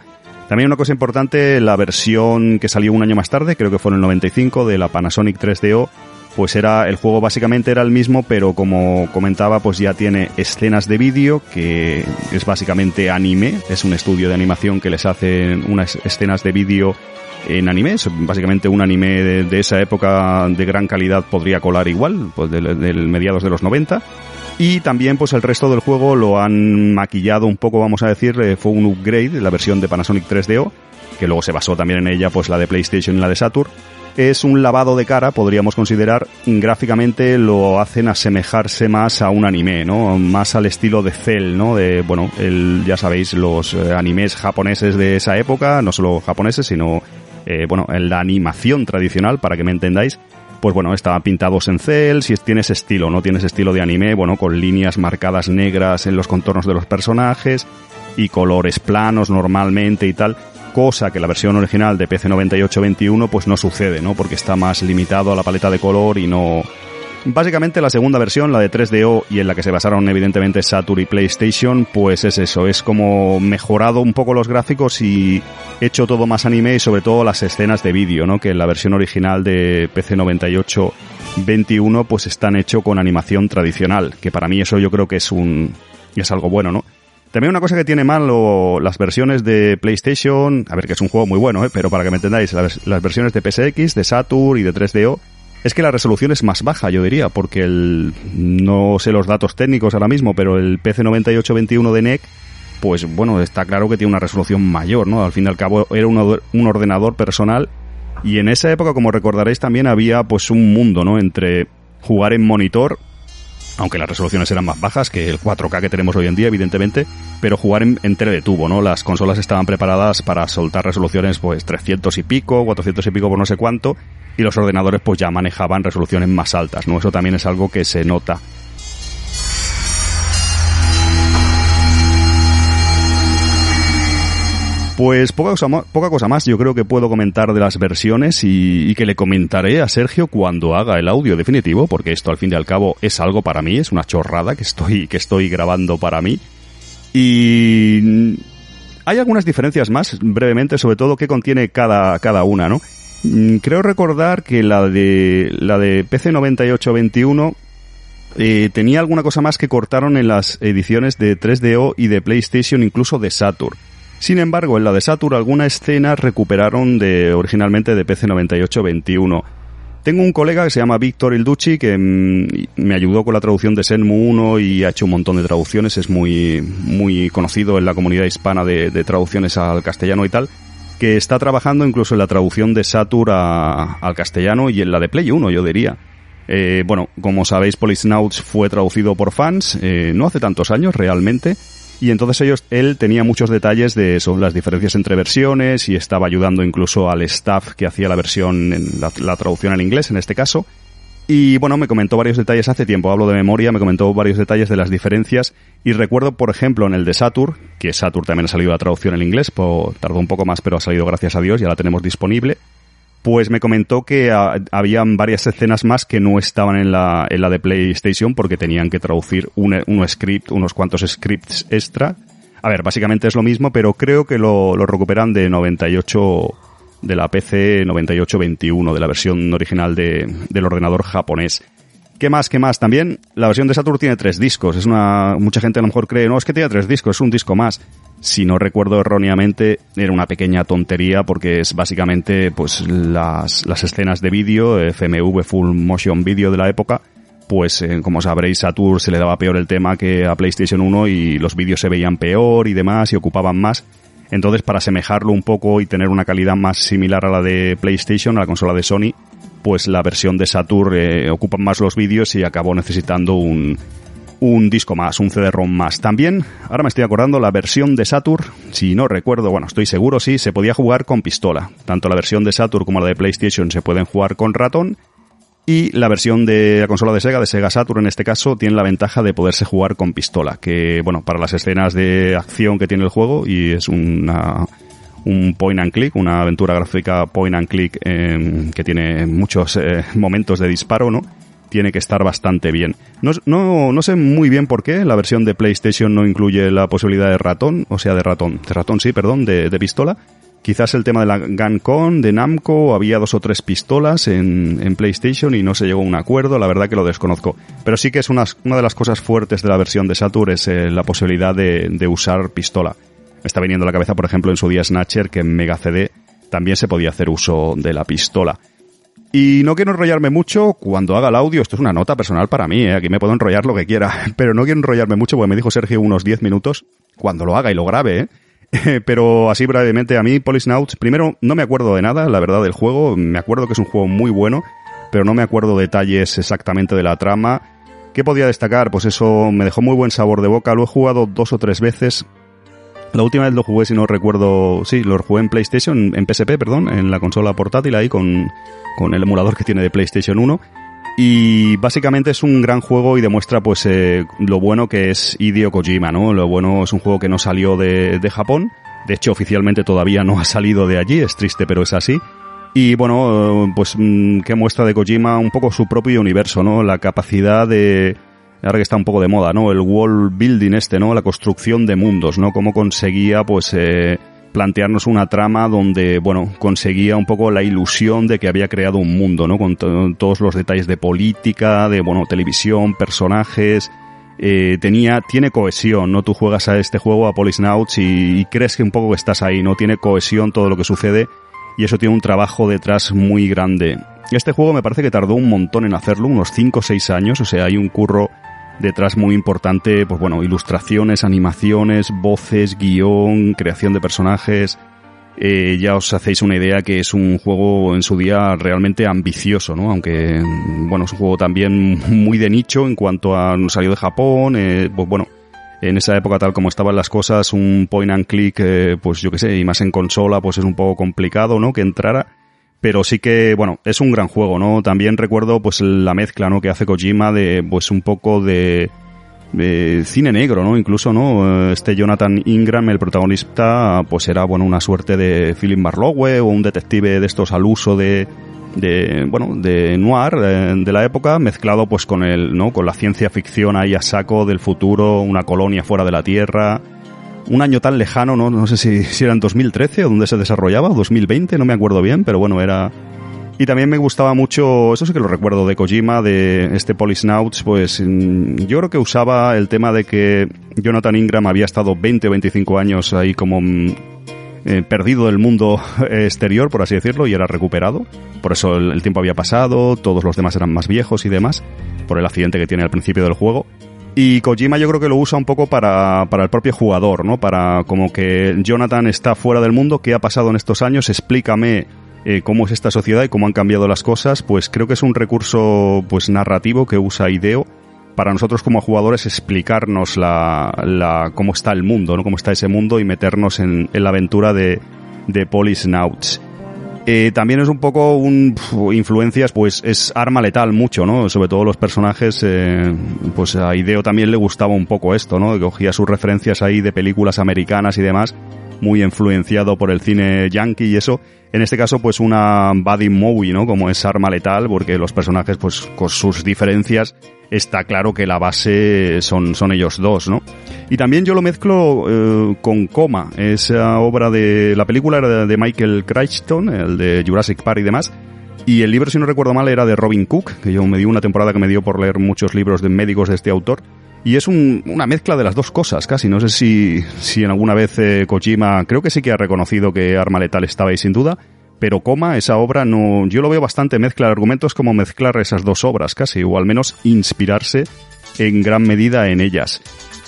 También una cosa importante, la versión que salió un año más tarde, creo que fue en el 95, de la Panasonic 3DO, pues era el juego básicamente era el mismo, pero como comentaba, pues ya tiene escenas de vídeo que es básicamente anime, es un estudio de animación que les hace unas escenas de vídeo en anime, es básicamente un anime de, esa época de gran calidad podría colar igual, pues del, del mediados de los 90. Y también pues el resto del juego lo han maquillado un poco, vamos a decir, eh, fue un upgrade, la versión de Panasonic 3DO, que luego se basó también en ella pues la de PlayStation y la de Saturn. Es un lavado de cara, podríamos considerar, gráficamente lo hacen asemejarse más a un anime, ¿no? Más al estilo de Cell, ¿no? De, bueno, el, ya sabéis, los eh, animes japoneses de esa época, no solo japoneses, sino, eh, bueno, en la animación tradicional, para que me entendáis, pues bueno, estaban pintados en cel, si tiene ese estilo, ¿no? Tiene ese estilo de anime, bueno, con líneas marcadas negras en los contornos de los personajes y colores planos normalmente y tal, cosa que la versión original de PC 9821 pues no sucede, ¿no? Porque está más limitado a la paleta de color y no Básicamente la segunda versión, la de 3DO y en la que se basaron evidentemente Saturn y PlayStation, pues es eso, es como mejorado un poco los gráficos y hecho todo más anime y sobre todo las escenas de vídeo, ¿no? Que en la versión original de PC 98 21 pues están hecho con animación tradicional, que para mí eso yo creo que es un es algo bueno, ¿no? También una cosa que tiene mal las versiones de PlayStation, a ver que es un juego muy bueno, ¿eh? pero para que me entendáis, las, versiones de PSX, de Saturn y de 3DO es que la resolución es más baja, yo diría, porque el, no sé los datos técnicos ahora mismo, pero el PC9821 de NEC, pues bueno, está claro que tiene una resolución mayor, ¿no? Al fin y al cabo era un, un ordenador personal y en esa época, como recordaréis, también había pues un mundo, ¿no? Entre jugar en monitor, aunque las resoluciones eran más bajas que el 4K que tenemos hoy en día, evidentemente, pero jugar en, tele de tubo, ¿no? Las consolas estaban preparadas para soltar resoluciones pues 300 y pico, 400 y pico por no sé cuánto, y los ordenadores pues ya manejaban resoluciones más altas, ¿no? Eso también es algo que se nota. Pues poca cosa, más yo creo que puedo comentar de las versiones y, y, que le comentaré a Sergio cuando haga el audio definitivo, porque esto al fin y al cabo es algo para mí, es una chorrada que estoy, que estoy grabando para mí. Y hay algunas diferencias más, brevemente, sobre todo qué contiene cada, cada una, ¿no? Mm, creo recordar que la de la de PC 9821 eh, tenía alguna cosa más que cortaron en las ediciones de 3DO y de PlayStation, incluso de Saturn. Sin embargo, en la de Saturn alguna escena recuperaron de originalmente de PC 9821. Tengo un colega que se llama Víctor Ilducci que mm, me ayudó con la traducción de Senmu 1 y ha hecho un montón de traducciones, es muy muy conocido en la comunidad hispana de, traducciones al castellano y tal que está trabajando incluso en la traducción de Satur al castellano y en la de Play 1, yo diría. Eh, bueno, como sabéis, Policenauts fue traducido por fans eh, no hace tantos años realmente, y entonces ellos, él tenía muchos detalles de eso, las diferencias entre versiones y estaba ayudando incluso al staff que hacía la versión, en la traducción al inglés en este caso. Y bueno, me comentó varios detalles hace tiempo, hablo de memoria, me comentó varios detalles de las diferencias y recuerdo, por ejemplo, en el de Saturn, que Saturn también ha salido la traducción en inglés, tardó un poco más, pero ha salido gracias a Dios, ya la tenemos disponible. Pues me comentó que habían varias escenas más que no estaban en la, en la de PlayStation porque tenían que traducir un, un script, unos cuantos scripts extra. A ver, básicamente es lo mismo, pero creo que lo, lo recuperan de 98 de la PC 9821, de la versión original de, del ordenador japonés. ¿Qué más? ¿Qué más? También la versión de Saturn tiene tres discos. Es una, mucha gente a lo mejor cree, no, es que tiene tres discos, es un disco más. Si no recuerdo erróneamente, era una pequeña tontería porque es básicamente, pues, las, las escenas de vídeo, FMV Full Motion Video de la época, pues, eh, como sabréis, Saturn se le daba peor el tema que a PlayStation 1 y los vídeos se veían peor y demás y ocupaban más. Entonces, para asemejarlo un poco y tener una calidad más similar a la de PlayStation, a la consola de Sony, pues la versión de Saturn eh, ocupa más los vídeos y acabó necesitando un, un disco más, un CD-ROM más. También, ahora me estoy acordando, la versión de Saturn, si no recuerdo, bueno, estoy seguro, sí, se podía jugar con pistola. Tanto la versión de Saturn como la de PlayStation se pueden jugar con ratón y la versión de la consola de Sega, de Sega Saturn en este caso, tiene la ventaja de poderse jugar con pistola, que bueno, para las escenas de acción que tiene el juego, y es una, un point and click, una aventura gráfica point and click eh, que tiene muchos eh, momentos de disparo, ¿no? Tiene que estar bastante bien. No, no, no sé muy bien por qué la versión de PlayStation no incluye la posibilidad de ratón, o sea, de ratón, de ratón sí, perdón, de, de pistola, Quizás el tema de la GunCon, de Namco, había dos o tres pistolas en, en, PlayStation y no se llegó a un acuerdo, la verdad que lo desconozco. Pero sí que es una, una de las cosas fuertes de la versión de Saturn es eh, la posibilidad de, de, usar pistola. Me está viniendo a la cabeza, por ejemplo, en su día Snatcher, que en Mega CD también se podía hacer uso de la pistola. Y no quiero enrollarme mucho cuando haga el audio, esto es una nota personal para mí, ¿eh? aquí me puedo enrollar lo que quiera, pero no quiero enrollarme mucho porque me dijo Sergio unos 10 minutos cuando lo haga y lo grabe, ¿eh? Pero así brevemente, a mí Polisnauts, primero no me acuerdo de nada, la verdad, del juego. Me acuerdo que es un juego muy bueno, pero no me acuerdo detalles exactamente de la trama. ¿Qué podía destacar? Pues eso me dejó muy buen sabor de boca. Lo he jugado dos o tres veces. La última vez lo jugué, si no recuerdo, sí, lo jugué en PlayStation, en PSP, perdón, en la consola portátil ahí con, con el emulador que tiene de PlayStation 1. Y básicamente es un gran juego y demuestra pues eh, lo bueno que es Hideo Kojima, ¿no? Lo bueno es un juego que no salió de, de Japón, de hecho oficialmente todavía no ha salido de allí, es triste pero es así. Y bueno, pues mm, que muestra de Kojima un poco su propio universo, ¿no? La capacidad de, ahora que está un poco de moda, ¿no? El world building este, ¿no? La construcción de mundos, ¿no? Cómo conseguía, pues, eh, plantearnos una trama donde, bueno, conseguía un poco la ilusión de que había creado un mundo, ¿no? Con to- todos los detalles de política, de, bueno, televisión, personajes, eh, tenía, tiene cohesión, ¿no? Tú juegas a este juego, a Polisnauts, y, y crees que un poco estás ahí, ¿no? Tiene cohesión todo lo que sucede, y eso tiene un trabajo detrás muy grande. Este juego me parece que tardó un montón en hacerlo, unos 5 o 6 años, o sea, hay un curro detrás muy importante, pues bueno, ilustraciones, animaciones, voces, guion, creación de personajes. Eh, ya os hacéis una idea que es un juego en su día realmente ambicioso, ¿no? Aunque, bueno, es un juego también muy de nicho en cuanto a salió de Japón, eh, pues bueno, en esa época tal como estaban las cosas, un point and click, eh, pues yo qué sé, y más en consola, pues es un poco complicado, ¿no? Que entrara. Pero sí que, bueno, es un gran juego, ¿no? También recuerdo, pues, la mezcla, ¿no? Que hace Kojima de, pues, un poco de, de cine negro, ¿no? Incluso, ¿no? Este Jonathan Ingram, el protagonista, pues era, bueno, una suerte de Philip Marlowe o un detective de estos al uso de, de, bueno, de noir de, de la época, mezclado pues con el, ¿no? Con la ciencia ficción ahí a saco del futuro, una colonia fuera de la Tierra, un año tan lejano, no, no sé si, si era en 2013 o donde se desarrollaba, o 2020, no me acuerdo bien, pero bueno, era... Y también me gustaba mucho, eso sí que lo recuerdo de Kojima, de este Polisnauts, pues mm, yo creo que usaba el tema de que Jonathan Ingram había estado 20 o 25 años ahí como mm, eh, perdido del mundo exterior, por así decirlo, y era recuperado. Por eso el, el tiempo había pasado, todos los demás eran más viejos y demás, por el accidente que tiene al principio del juego. Y Kojima yo creo que lo usa un poco para, para el propio jugador, ¿no? Para como que Jonathan está fuera del mundo, ¿qué ha pasado en estos años? Explícame eh, cómo es esta sociedad y cómo han cambiado las cosas. Pues creo que es un recurso pues narrativo que usa Ideo para nosotros como jugadores explicarnos la, cómo está el mundo, ¿no? Cómo está ese mundo y meternos en, la aventura de, de Polisnauts. Eh, también es un poco un influencias, pues es arma letal mucho, ¿no? Sobre todo los personajes, eh, pues a Ideo también le gustaba un poco esto, ¿no? Cogía sus referencias ahí de películas americanas y demás, muy influenciado por el cine yankee y eso. En este caso, pues una buddy movie, ¿no? Como es arma letal, porque los personajes, pues con sus diferencias, está claro que la base son, son ellos dos, ¿no? Y también yo lo mezclo eh, con Coma, esa obra de... La película era de Michael Crichton, el de Jurassic Park y demás, y el libro, si no recuerdo mal, era de Robin Cook, que yo me dio una temporada que me dio por leer muchos libros de médicos de este autor. Y es un, una mezcla de las dos cosas, casi. No sé si, si en alguna vez eh, Kojima, creo que sí que ha reconocido que Arma Letal estaba ahí sin duda, pero Coma, esa obra, no, yo lo veo bastante mezcla de argumentos como mezclar esas dos obras casi, o al menos inspirarse en gran medida en ellas.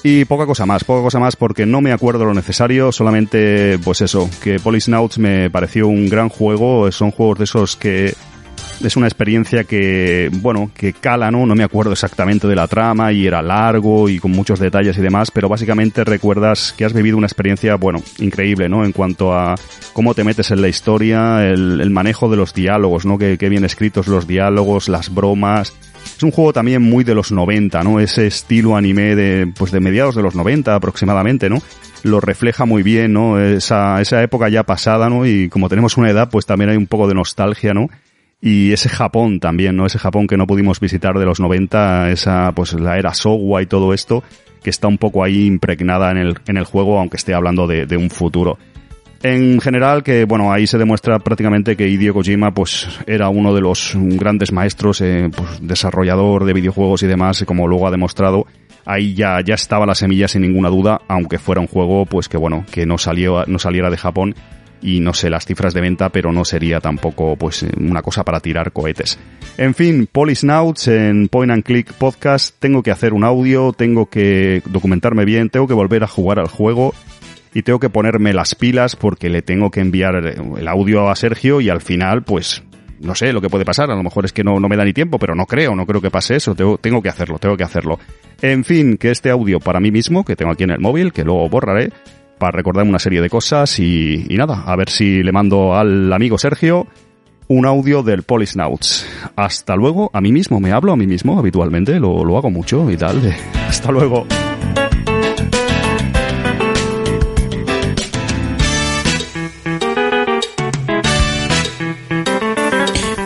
Y poca cosa más, poca cosa más porque no me acuerdo lo necesario, solamente pues eso, que Polisnauts me pareció un gran juego, son juegos de esos que es una experiencia que, bueno, que cala, ¿no? No me acuerdo exactamente de la trama y era largo y con muchos detalles y demás, pero básicamente recuerdas que has vivido una experiencia, bueno, increíble, ¿no? En cuanto a cómo te metes en la historia, el, manejo de los diálogos, ¿no? Que, que bien escritos los diálogos, las bromas. Es un juego también muy de los 90, ¿no? Ese estilo anime de, pues de mediados de los 90 aproximadamente, ¿no? Lo refleja muy bien, ¿no? Esa, esa época ya pasada, ¿no? Y como tenemos una edad, pues también hay un poco de nostalgia, ¿no? Y ese Japón también, ¿no? Ese Japón que no pudimos visitar de los 90, esa, pues la era Showa y todo esto, que está un poco ahí impregnada en el, en el juego, aunque esté hablando de, de un futuro. En general, que bueno, ahí se demuestra prácticamente que Hideo Kojima, pues, era uno de los grandes maestros, eh, pues, desarrollador de videojuegos y demás, como luego ha demostrado, ahí ya, ya estaba la semilla sin ninguna duda, aunque fuera un juego, pues que bueno, que no salió, no saliera de Japón, y no sé las cifras de venta, pero no sería tampoco pues una cosa para tirar cohetes. En fin, Polisnauts en Point and Click Podcast, tengo que hacer un audio, tengo que documentarme bien, tengo que volver a jugar al juego y tengo que ponerme las pilas porque le tengo que enviar el audio a Sergio y al final pues no sé lo que puede pasar, a lo mejor es que no, no me da ni tiempo, pero no creo, no creo que pase eso, tengo, tengo que hacerlo, tengo que hacerlo. En fin, que este audio para mí mismo, que tengo aquí en el móvil, que luego borraré, para recordarme una serie de cosas y, y, nada, a ver si le mando al amigo Sergio un audio del Polisnauts. Hasta luego, a mí mismo, me hablo a mí mismo habitualmente, lo, lo hago mucho y tal. Hasta luego.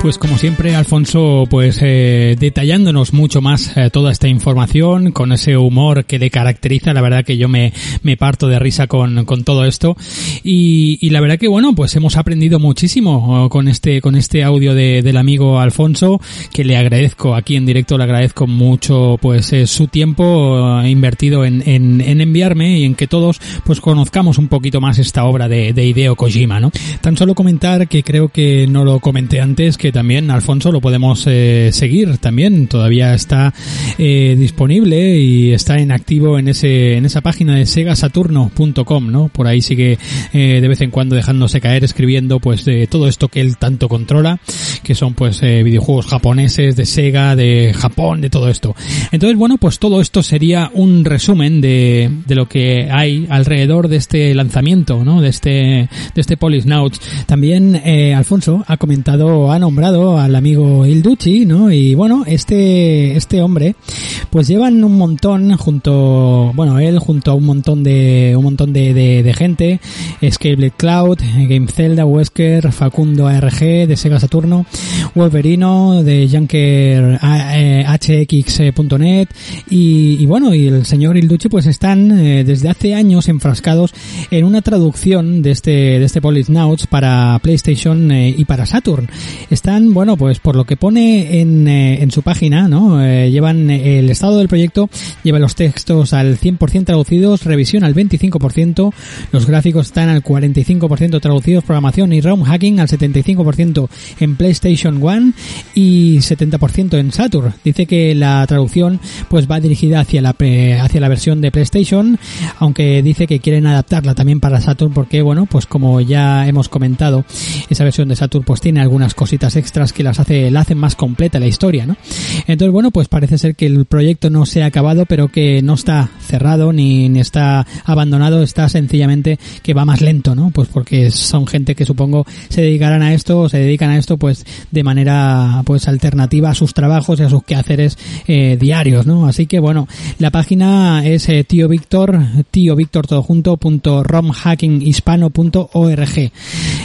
Pues como siempre, Alfonso, pues eh, detallándonos mucho más eh, toda esta información, con ese humor que le caracteriza, la verdad que yo me, me parto de risa con, con todo esto. Y, y la verdad que bueno, pues hemos aprendido muchísimo oh, con este, con este audio de, del amigo Alfonso, que le agradezco aquí en directo, le agradezco mucho pues eh, su tiempo eh, invertido en, en, en, enviarme y en que todos pues conozcamos un poquito más esta obra de, de Hideo Kojima, ¿no? Tan solo comentar que creo que no lo comenté antes, que también Alfonso lo podemos eh, seguir también. Todavía está eh, disponible y está en activo en ese en esa página de segasaturno.com no por ahí sigue eh, de vez en cuando dejándose caer escribiendo pues de todo esto que él tanto controla que son pues videojuegos japoneses de Sega de Japón de todo esto. Entonces bueno pues todo esto sería un resumen de, de lo que hay alrededor de este lanzamiento no de este de este Polisnauts. También Alfonso ha comentado ha nombrado al amigo Ilducci, ¿no? Y bueno, este, este hombre, pues llevan un montón junto, bueno, él junto a un montón de, un montón de, de, gente, Scaleblade Cloud, Game Zelda, Wesker, Facundo ARG de Sega Saturno, Wolverino de Junker HX.net y, y, bueno, y el señor Ilducci pues están eh, desde hace años enfrascados en una traducción de este, de este Polisnauts para PlayStation eh, y para Saturn. Bueno, pues por lo que pone en, eh, en su página, ¿no? Eh, llevan el estado del proyecto, lleva los textos al 100% traducidos, revisión al 25%, los gráficos están al 45% traducidos, programación y ROM hacking al 75% en PlayStation One y 70% en Saturn. Dice que la traducción pues va dirigida hacia la hacia la versión de PlayStation, aunque dice que quieren adaptarla también para Saturn porque bueno, pues como ya hemos comentado, esa versión de Saturn pues tiene algunas cositas extras que las hace, la hacen más completa la historia, ¿no? Entonces, bueno, pues parece ser que el proyecto no se ha acabado, pero que no está cerrado ni, ni está abandonado, está sencillamente que va más lento, ¿no? Pues porque son gente que supongo se dedicarán a esto o se dedican a esto pues de manera pues alternativa a sus trabajos y a sus quehaceres eh, diarios, ¿no? Así que bueno, la página es eh, tío Víctor, tío Víctor todo junto punto romhackinghispano.org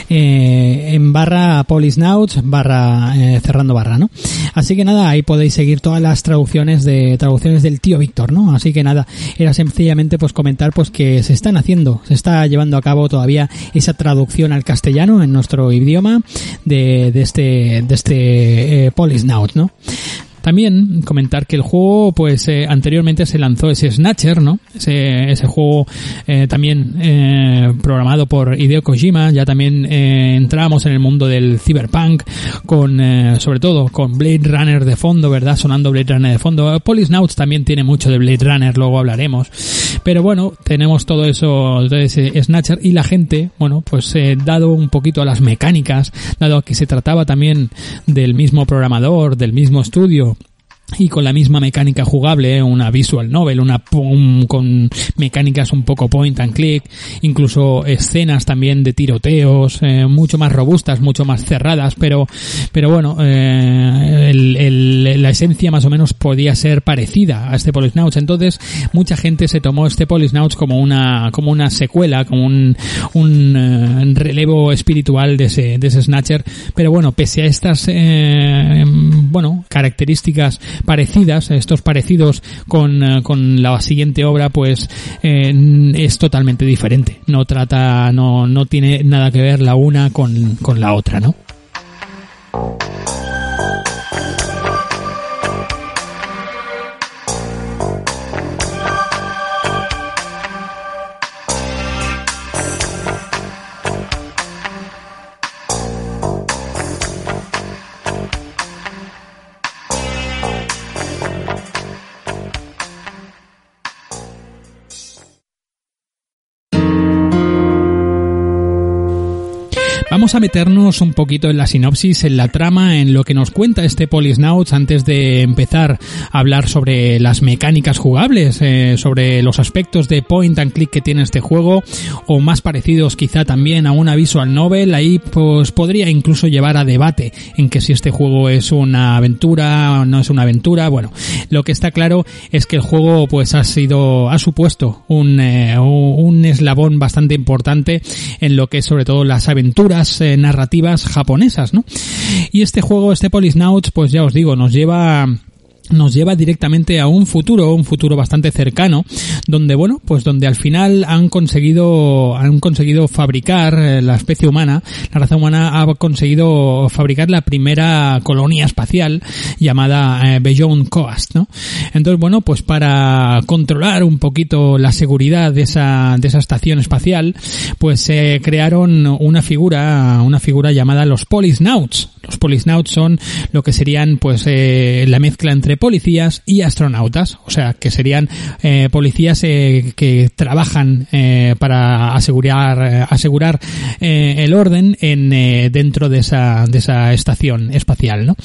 eh, en barra polisnauts barra eh, cerrando barra, ¿no? Así que nada, ahí podéis seguir todas las traducciones de traducciones del tío Víctor, ¿no? Así que nada, era sencillamente pues comentar pues que se están haciendo, se está llevando a cabo todavía esa traducción al castellano en nuestro idioma de, de este de este eh, Polisnaut, ¿no? También comentar que el juego, pues eh, anteriormente se lanzó ese Snatcher, ¿no? Ese, ese juego eh, también eh, programado por Hideo Kojima. Ya también eh, entramos en el mundo del cyberpunk con, eh, sobre todo, con Blade Runner de fondo, ¿verdad? Sonando Blade Runner de fondo. Polisnauts también tiene mucho de Blade Runner, luego hablaremos. Pero bueno, tenemos todo eso de ese Snatcher y la gente, bueno, pues eh, dado un poquito a las mecánicas, dado que se trataba también del mismo programador, del mismo estudio, y con la misma mecánica jugable, ¿eh? una visual novel, una un, con mecánicas un poco point and click, incluso escenas también de tiroteos, eh, mucho más robustas, mucho más cerradas, pero pero bueno, eh, el, el, la esencia más o menos podía ser parecida a este Polisnauts. Entonces mucha gente se tomó este Polisnauts como una como una secuela, como un, un uh, relevo espiritual de ese de ese Snatcher. Pero bueno, pese a estas bueno características parecidas, estos parecidos con, con la siguiente obra, pues eh, es totalmente diferente. No trata, no, no tiene nada que ver la una con, con la otra, ¿no? Vamos a meternos un poquito en la sinopsis, en la trama, en lo que nos cuenta este Polisnauts antes de empezar a hablar sobre las mecánicas jugables, eh, sobre los aspectos de point and click que tiene este juego, o más parecidos quizá también a una visual novel. Ahí pues podría incluso llevar a debate en que si este juego es una aventura o no es una aventura. Bueno, lo que está claro es que el juego pues ha sido, ha supuesto un, eh, un eslabón bastante importante en lo que es sobre todo las aventuras eh, narrativas japonesas, ¿no? Y este juego, este Polisnauts, pues ya os digo, nos lleva nos lleva directamente a un futuro, un futuro bastante cercano, donde bueno, pues donde al final han conseguido, han conseguido fabricar eh, la especie humana, la raza humana ha conseguido fabricar la primera colonia espacial llamada eh, Beyond Coast, ¿no? Entonces bueno, pues para controlar un poquito la seguridad de esa, de esa estación espacial, pues se crearon una figura, una figura llamada los Polisnauts. Los Polisnauts son lo que serían pues eh, la mezcla entre policías y astronautas, o sea, que serían eh, policías eh, que trabajan eh, para asegurar asegurar el orden en dentro de esa de esa estación espacial, ¿no?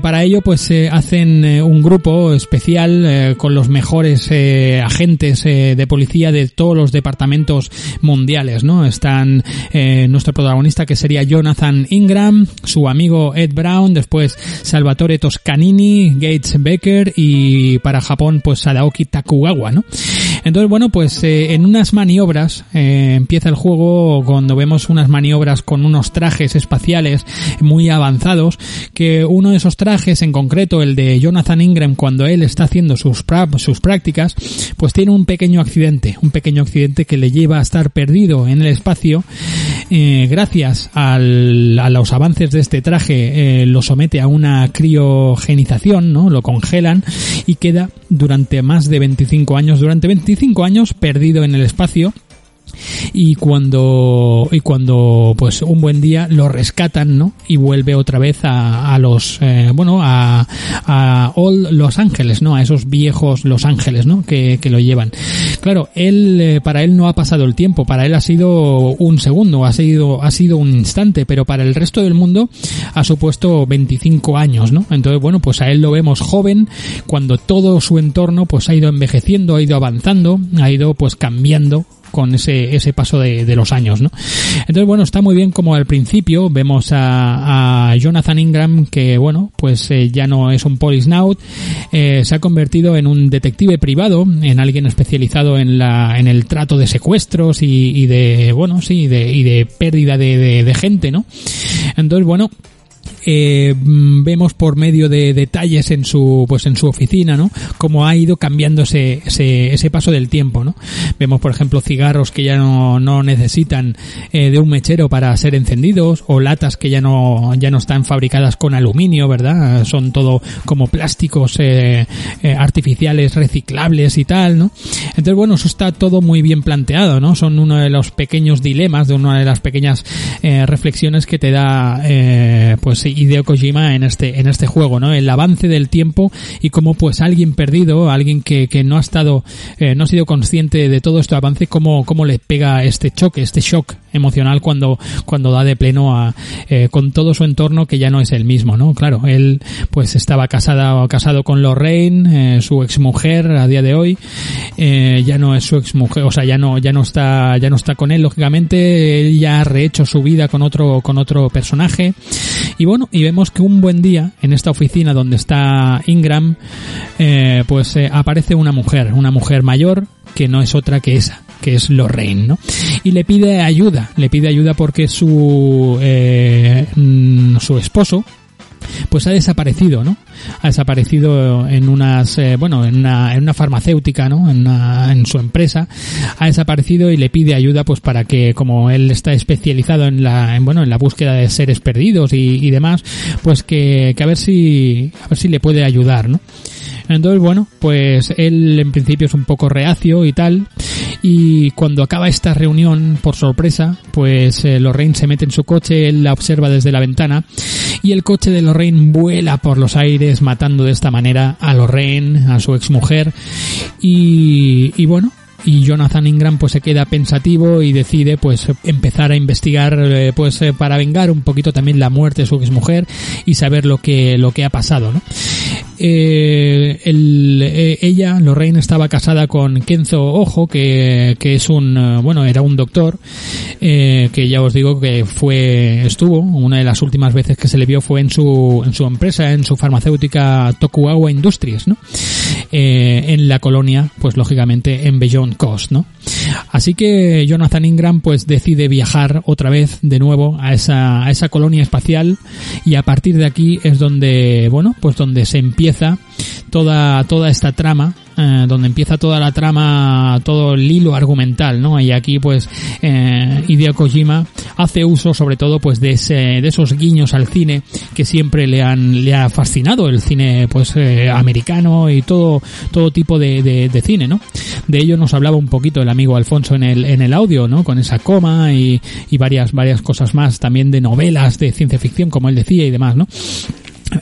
para ello, pues hacen un grupo especial con los mejores agentes de policía de todos los departamentos mundiales, ¿no? Están nuestro protagonista que sería Jonathan Ingram, su amigo Ed Brown, después Salvatore Toscanini, Gates Becker y para Japón pues Sadaoki Takugawa, ¿no? Entonces, bueno, pues eh, en unas maniobras eh, empieza el juego cuando vemos unas maniobras con unos trajes espaciales muy avanzados, que uno de esos trajes, en concreto el de Jonathan Ingram, cuando él está haciendo sus, sus prácticas, pues tiene un pequeño accidente, un pequeño accidente que le lleva a estar perdido en el espacio. Eh, gracias al, a los avances de este traje, lo somete a una criogenización, ¿no? Lo congelan y queda durante más de 25 años, durante 25 años perdido en el espacio y cuando y cuando pues un buen día lo rescatan no y vuelve otra vez a, a los eh, bueno a, a Old Los Ángeles no a esos viejos Los Ángeles no que, que lo llevan. Claro él eh, para él no ha pasado el tiempo para él ha sido un segundo ha sido ha sido un instante pero para el resto del mundo ha supuesto 25 años no entonces bueno pues a él lo vemos joven cuando todo su entorno pues ha ido envejeciendo ha ido avanzando ha ido pues cambiando con ese, ese paso de, de, los años, ¿no? Entonces, bueno, está muy bien como al principio vemos a, a Jonathan Ingram que, bueno, pues eh, ya no es un polisnaut, eh, se ha convertido en un detective privado, en alguien especializado en la, en el trato de secuestros y, de, bueno, sí, de, y de pérdida de, de, de gente, ¿no? Entonces, bueno, eh, vemos por medio de detalles en su pues en su oficina no cómo ha ido cambiando ese, ese, paso del tiempo no vemos por ejemplo cigarros que ya no, no necesitan eh, de un mechero para ser encendidos o latas que ya no ya no están fabricadas con aluminio verdad son todo como plásticos eh, eh artificiales reciclables y tal no entonces bueno eso está todo muy bien planteado no son uno de los pequeños dilemas de una de las pequeñas eh, reflexiones que te da eh, pues Hideo Kojima en este, en este juego, ¿no? El avance del tiempo y cómo pues alguien perdido, alguien que, que no ha estado, eh, no ha sido consciente de todo este avance, cómo, cómo le pega este choque, este shock emocional cuando, cuando da de pleno a, eh, con todo su entorno que ya no es el mismo, ¿no? Claro, él pues estaba casada, casado con Lorraine, eh, su exmujer a día de hoy, eh, ya no es su exmujer, o sea, ya no, ya no está, ya no está con él, lógicamente, él ya ha rehecho su vida con otro, con otro personaje, y bueno, y vemos que un buen día, en esta oficina donde está Ingram, eh, pues eh, aparece una mujer, una mujer mayor, que no es otra que esa, que es Lorraine, ¿no? Y le pide ayuda, le pide ayuda porque su, eh, su esposo, pues ha desaparecido, ¿no? Ha desaparecido en unas, eh, bueno, en una, en una farmacéutica, ¿no? En, una, en su empresa, ha desaparecido y le pide ayuda, pues para que, como él está especializado en la, en, bueno, en la búsqueda de seres perdidos y, y demás, pues que, que a ver si, a ver si le puede ayudar, ¿no? Entonces, bueno, pues él en principio es un poco reacio y tal. Y cuando acaba esta reunión, por sorpresa, pues eh, Lorraine se mete en su coche, él la observa desde la ventana y el coche de Lorraine vuela por los aires matando de esta manera a Lorraine, a su exmujer y, y bueno, y Jonathan Ingram pues se queda pensativo y decide pues empezar a investigar eh, pues eh, para vengar un poquito también la muerte de su exmujer y saber lo que lo que ha pasado ¿no? eh, el, eh, ella, Lorraine, estaba casada con Kenzo Ojo, que, que es un, eh, bueno, era un doctor, que ya os digo que fue, estuvo, una de las últimas veces que se le vio fue en su, en su empresa, en su farmacéutica Tokugawa Industries, ¿no? En la colonia, pues lógicamente en Coast, ¿no? Así que Jonathan Ingram pues decide viajar otra vez de nuevo a esa, a esa colonia espacial y a partir de aquí es donde, bueno, pues donde se empieza toda, toda esta trama eh, donde empieza toda la trama, todo el hilo argumental, ¿no? Y aquí, pues, eh, Hideo Kojima hace uso, sobre todo, pues, de ese, de esos guiños al cine que siempre le han, le ha fascinado el cine, pues, eh, americano y todo, todo tipo de, de, de, cine, ¿no? De ello nos hablaba un poquito el amigo Alfonso en el, en el audio, ¿no? Con esa coma y, y varias, varias cosas más, también de novelas de ciencia ficción, como él decía y demás, ¿no?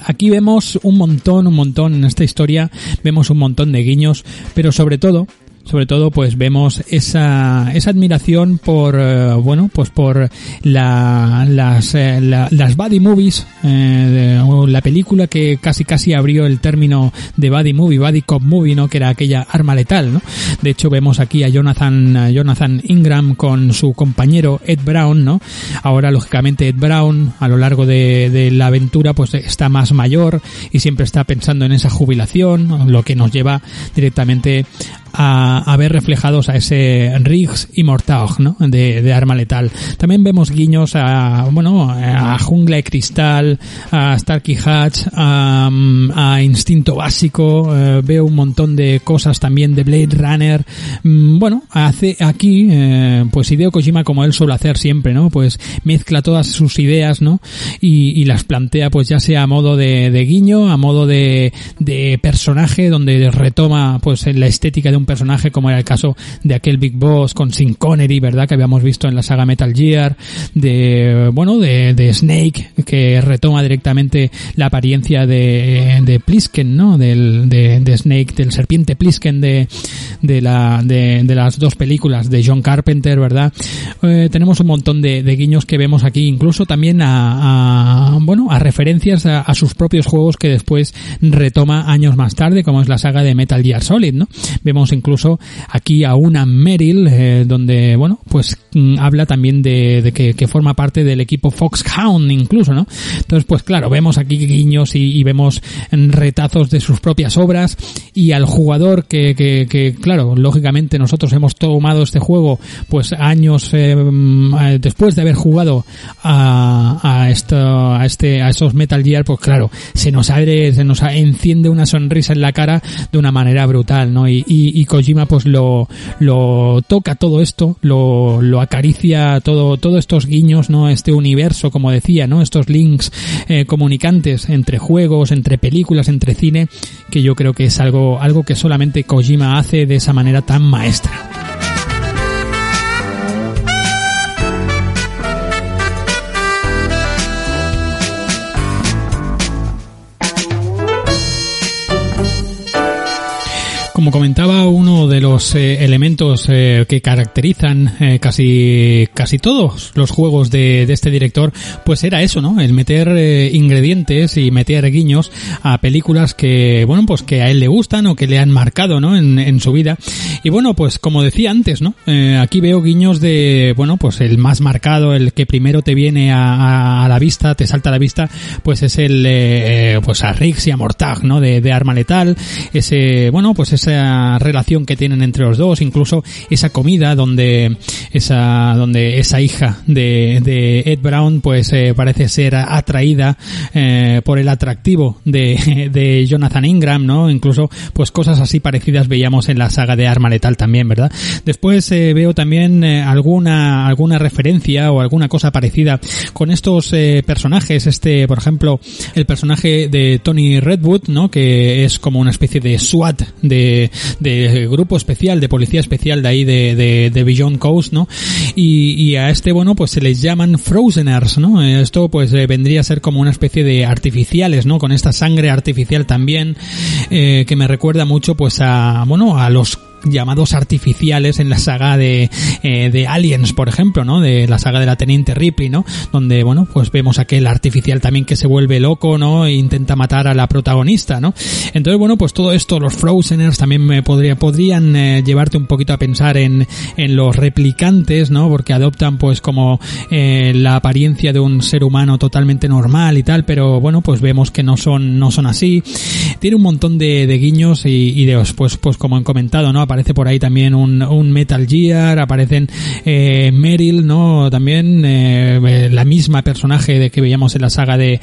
Aquí vemos un montón, un montón en esta historia, vemos un montón de guiños, pero sobre todo sobre todo pues vemos esa, esa admiración por eh, bueno pues por la, las eh, la, las buddy movies eh, de, la película que casi casi abrió el término de buddy movie buddy cop movie no que era aquella arma letal no de hecho vemos aquí a Jonathan Jonathan Ingram con su compañero Ed Brown no ahora lógicamente Ed Brown a lo largo de, de la aventura pues está más mayor y siempre está pensando en esa jubilación lo que nos lleva directamente a, a, ver reflejados a ese Riggs y Mortaug, ¿no? De, de, arma letal. También vemos guiños a, bueno, a Jungla de Cristal, a Starkey Hatch, a, a Instinto Básico, eh, veo un montón de cosas también de Blade Runner. Mm, bueno, hace aquí, eh, pues Hideo Kojima como él suele hacer siempre, ¿no? Pues mezcla todas sus ideas, ¿no? Y, y las plantea pues ya sea a modo de, de guiño, a modo de, de personaje, donde retoma pues la estética de un personaje como era el caso de aquel Big Boss con Sin Connery, ¿verdad? Que habíamos visto en la saga Metal Gear, de, bueno, de, Snake, que retoma directamente la apariencia de, de Plisken, ¿no? Del, de, Snake, del serpiente Plisken de, de la, de, las dos películas de John Carpenter, ¿verdad? Eh, tenemos un montón de, guiños que vemos aquí, incluso también a, a bueno, a referencias a, a, sus propios juegos que después retoma años más tarde, como es la saga de Metal Gear Solid, ¿no? Vemos incluso aquí a una Meryl, eh, donde, bueno, pues mm, habla también de, que, forma parte del equipo Foxhound incluso, ¿no? Entonces, pues claro, vemos aquí guiños y, vemos retazos de sus propias obras y al jugador que, que, claro, lógicamente nosotros hemos tomado este juego pues años eh, después de haber jugado a, a, esto, a este, a esos Metal Gear, pues claro, se nos abre, se nos enciende una sonrisa en la cara de una manera brutal, ¿no? Y, y, y Kojima pues lo, lo toca todo esto, lo, lo acaricia todo, todos estos guiños, ¿no? Este universo, como decía, ¿no? Estos links eh, comunicantes entre juegos, entre películas, entre cine, que yo creo que es algo, algo que solamente Kojima hace de esa manera tan maestra. Como comentaba, uno de los eh, elementos eh, que caracterizan eh, casi casi todos los juegos de, de, este director, pues era eso, ¿no? El meter eh, ingredientes y meter guiños a películas que, bueno, pues que a él le gustan o que le han marcado, ¿no? En, en su vida. Y bueno, pues como decía antes, ¿no? Eh, aquí veo guiños de, bueno, pues el más marcado, el que primero te viene a, a, la vista, te salta a la vista, pues es el, eh, pues a Riggs y a Mortag, ¿no? De, de Arma Letal, ese, bueno, pues esa relación que tienen entre los dos, incluso esa comida donde esa, donde esa hija de, de Ed Brown, pues eh, parece ser atraída eh, por el atractivo de, de Jonathan Ingram, ¿no? Incluso, pues cosas así parecidas veíamos en la saga de Arma Letal también, ¿verdad? Después eh, veo también eh, alguna, alguna referencia o alguna cosa parecida con estos eh, personajes, este, por ejemplo, el personaje de Tony Redwood, ¿no? Que es como una especie de SWAT de, de grupo especial, de policía especial de ahí de, de, de Beyond Coast, ¿no? Y, y, a este, bueno, pues se les llaman Frozeners, ¿no? Esto pues eh, vendría a ser como una especie de artificiales, ¿no? Con esta sangre artificial también, eh, que me recuerda mucho pues a, bueno, a los llamados artificiales en la saga de, eh, de Aliens, por ejemplo, ¿no? De la saga de la Teniente Ripley, ¿no? Donde, bueno, pues vemos aquel artificial también que se vuelve loco, ¿no? E intenta matar a la protagonista, ¿no? Entonces, bueno, pues todo esto, los Frozeners también me podría, podrían eh, llevarte un poquito a pensar en, en los replicantes, ¿no? Porque adoptan pues como eh, la apariencia de un ser humano totalmente normal y tal, pero bueno, pues vemos que no son, no son así. Tiene un montón de, de guiños y, y de, pues, pues como han comentado, ¿no? Aparece por ahí también un, Metal Gear, aparecen eh, Meryl, ¿no? También eh, la misma personaje de que veíamos en la saga de,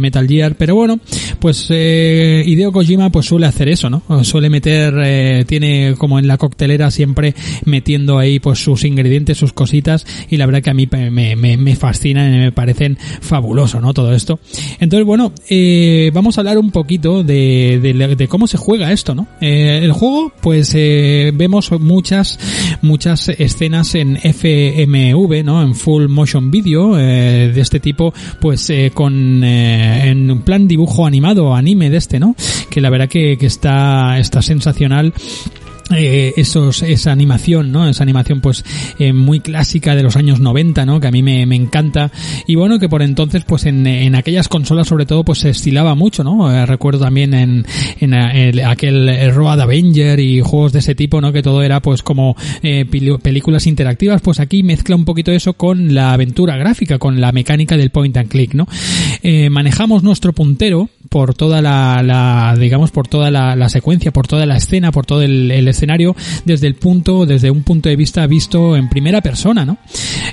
Metal Gear, pero bueno, pues eh, Hideo Kojima pues suele hacer eso, ¿no? Suele meter, eh, tiene como en la coctelera siempre metiendo ahí pues sus ingredientes, sus cositas y la verdad que a mí me, me, fascinan y me parecen fabuloso, ¿no? Todo esto. Entonces, bueno, eh, vamos a hablar un poquito de, cómo se juega esto, ¿no? Eh, el juego, pues eh, vemos muchas, muchas escenas en FMV, ¿no? En full motion video eh, de este tipo, pues eh, con en plan dibujo animado, anime de este, ¿no? Que la verdad que, que está, está sensacional eh, esos, esa animación, ¿no? Esa animación pues eh, muy clásica de los años 90, ¿no? Que a mí me, me encanta. Y bueno, que por entonces pues en, en aquellas consolas sobre todo pues se estilaba mucho, ¿no? Eh, recuerdo también en, en el- aquel el Road Avenger y juegos de ese tipo, ¿no? Que todo era pues como eh, películas interactivas, pues aquí mezcla un poquito eso con la aventura gráfica, con la mecánica del point and click, ¿no? Eh, manejamos nuestro puntero por toda la, la digamos por toda la, secuencia, por toda la escena, por todo el, escenario desde el punto, desde un punto de vista visto en primera persona, ¿no?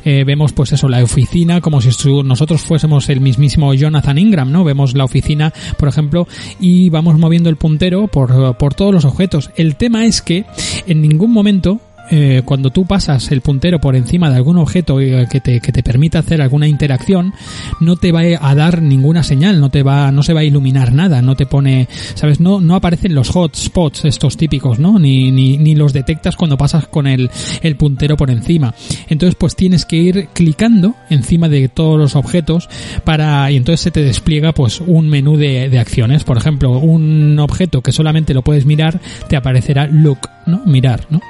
Eh, vemos pues eso, la oficina como si nosotros fuésemos el mismísimo Jonathan Ingram, ¿no? Vemos la oficina, por ejemplo, y vamos moviendo el puntero por, por todos los objetos. El tema es que en ningún momento eh, cuando tú pasas el puntero por encima de algún objeto eh, que te, que te permita hacer alguna interacción, no te va a dar ninguna señal, no te va, no se va a iluminar nada, no te pone, sabes, no, no aparecen los hotspots estos típicos, ¿no? Ni, ni, ni los detectas cuando pasas con el, el puntero por encima. Entonces, pues tienes que ir clicando encima de todos los objetos para, y entonces se te despliega pues un menú de, de acciones. Por ejemplo, un objeto que solamente lo puedes mirar, te aparecerá look, ¿no? Mirar, ¿no?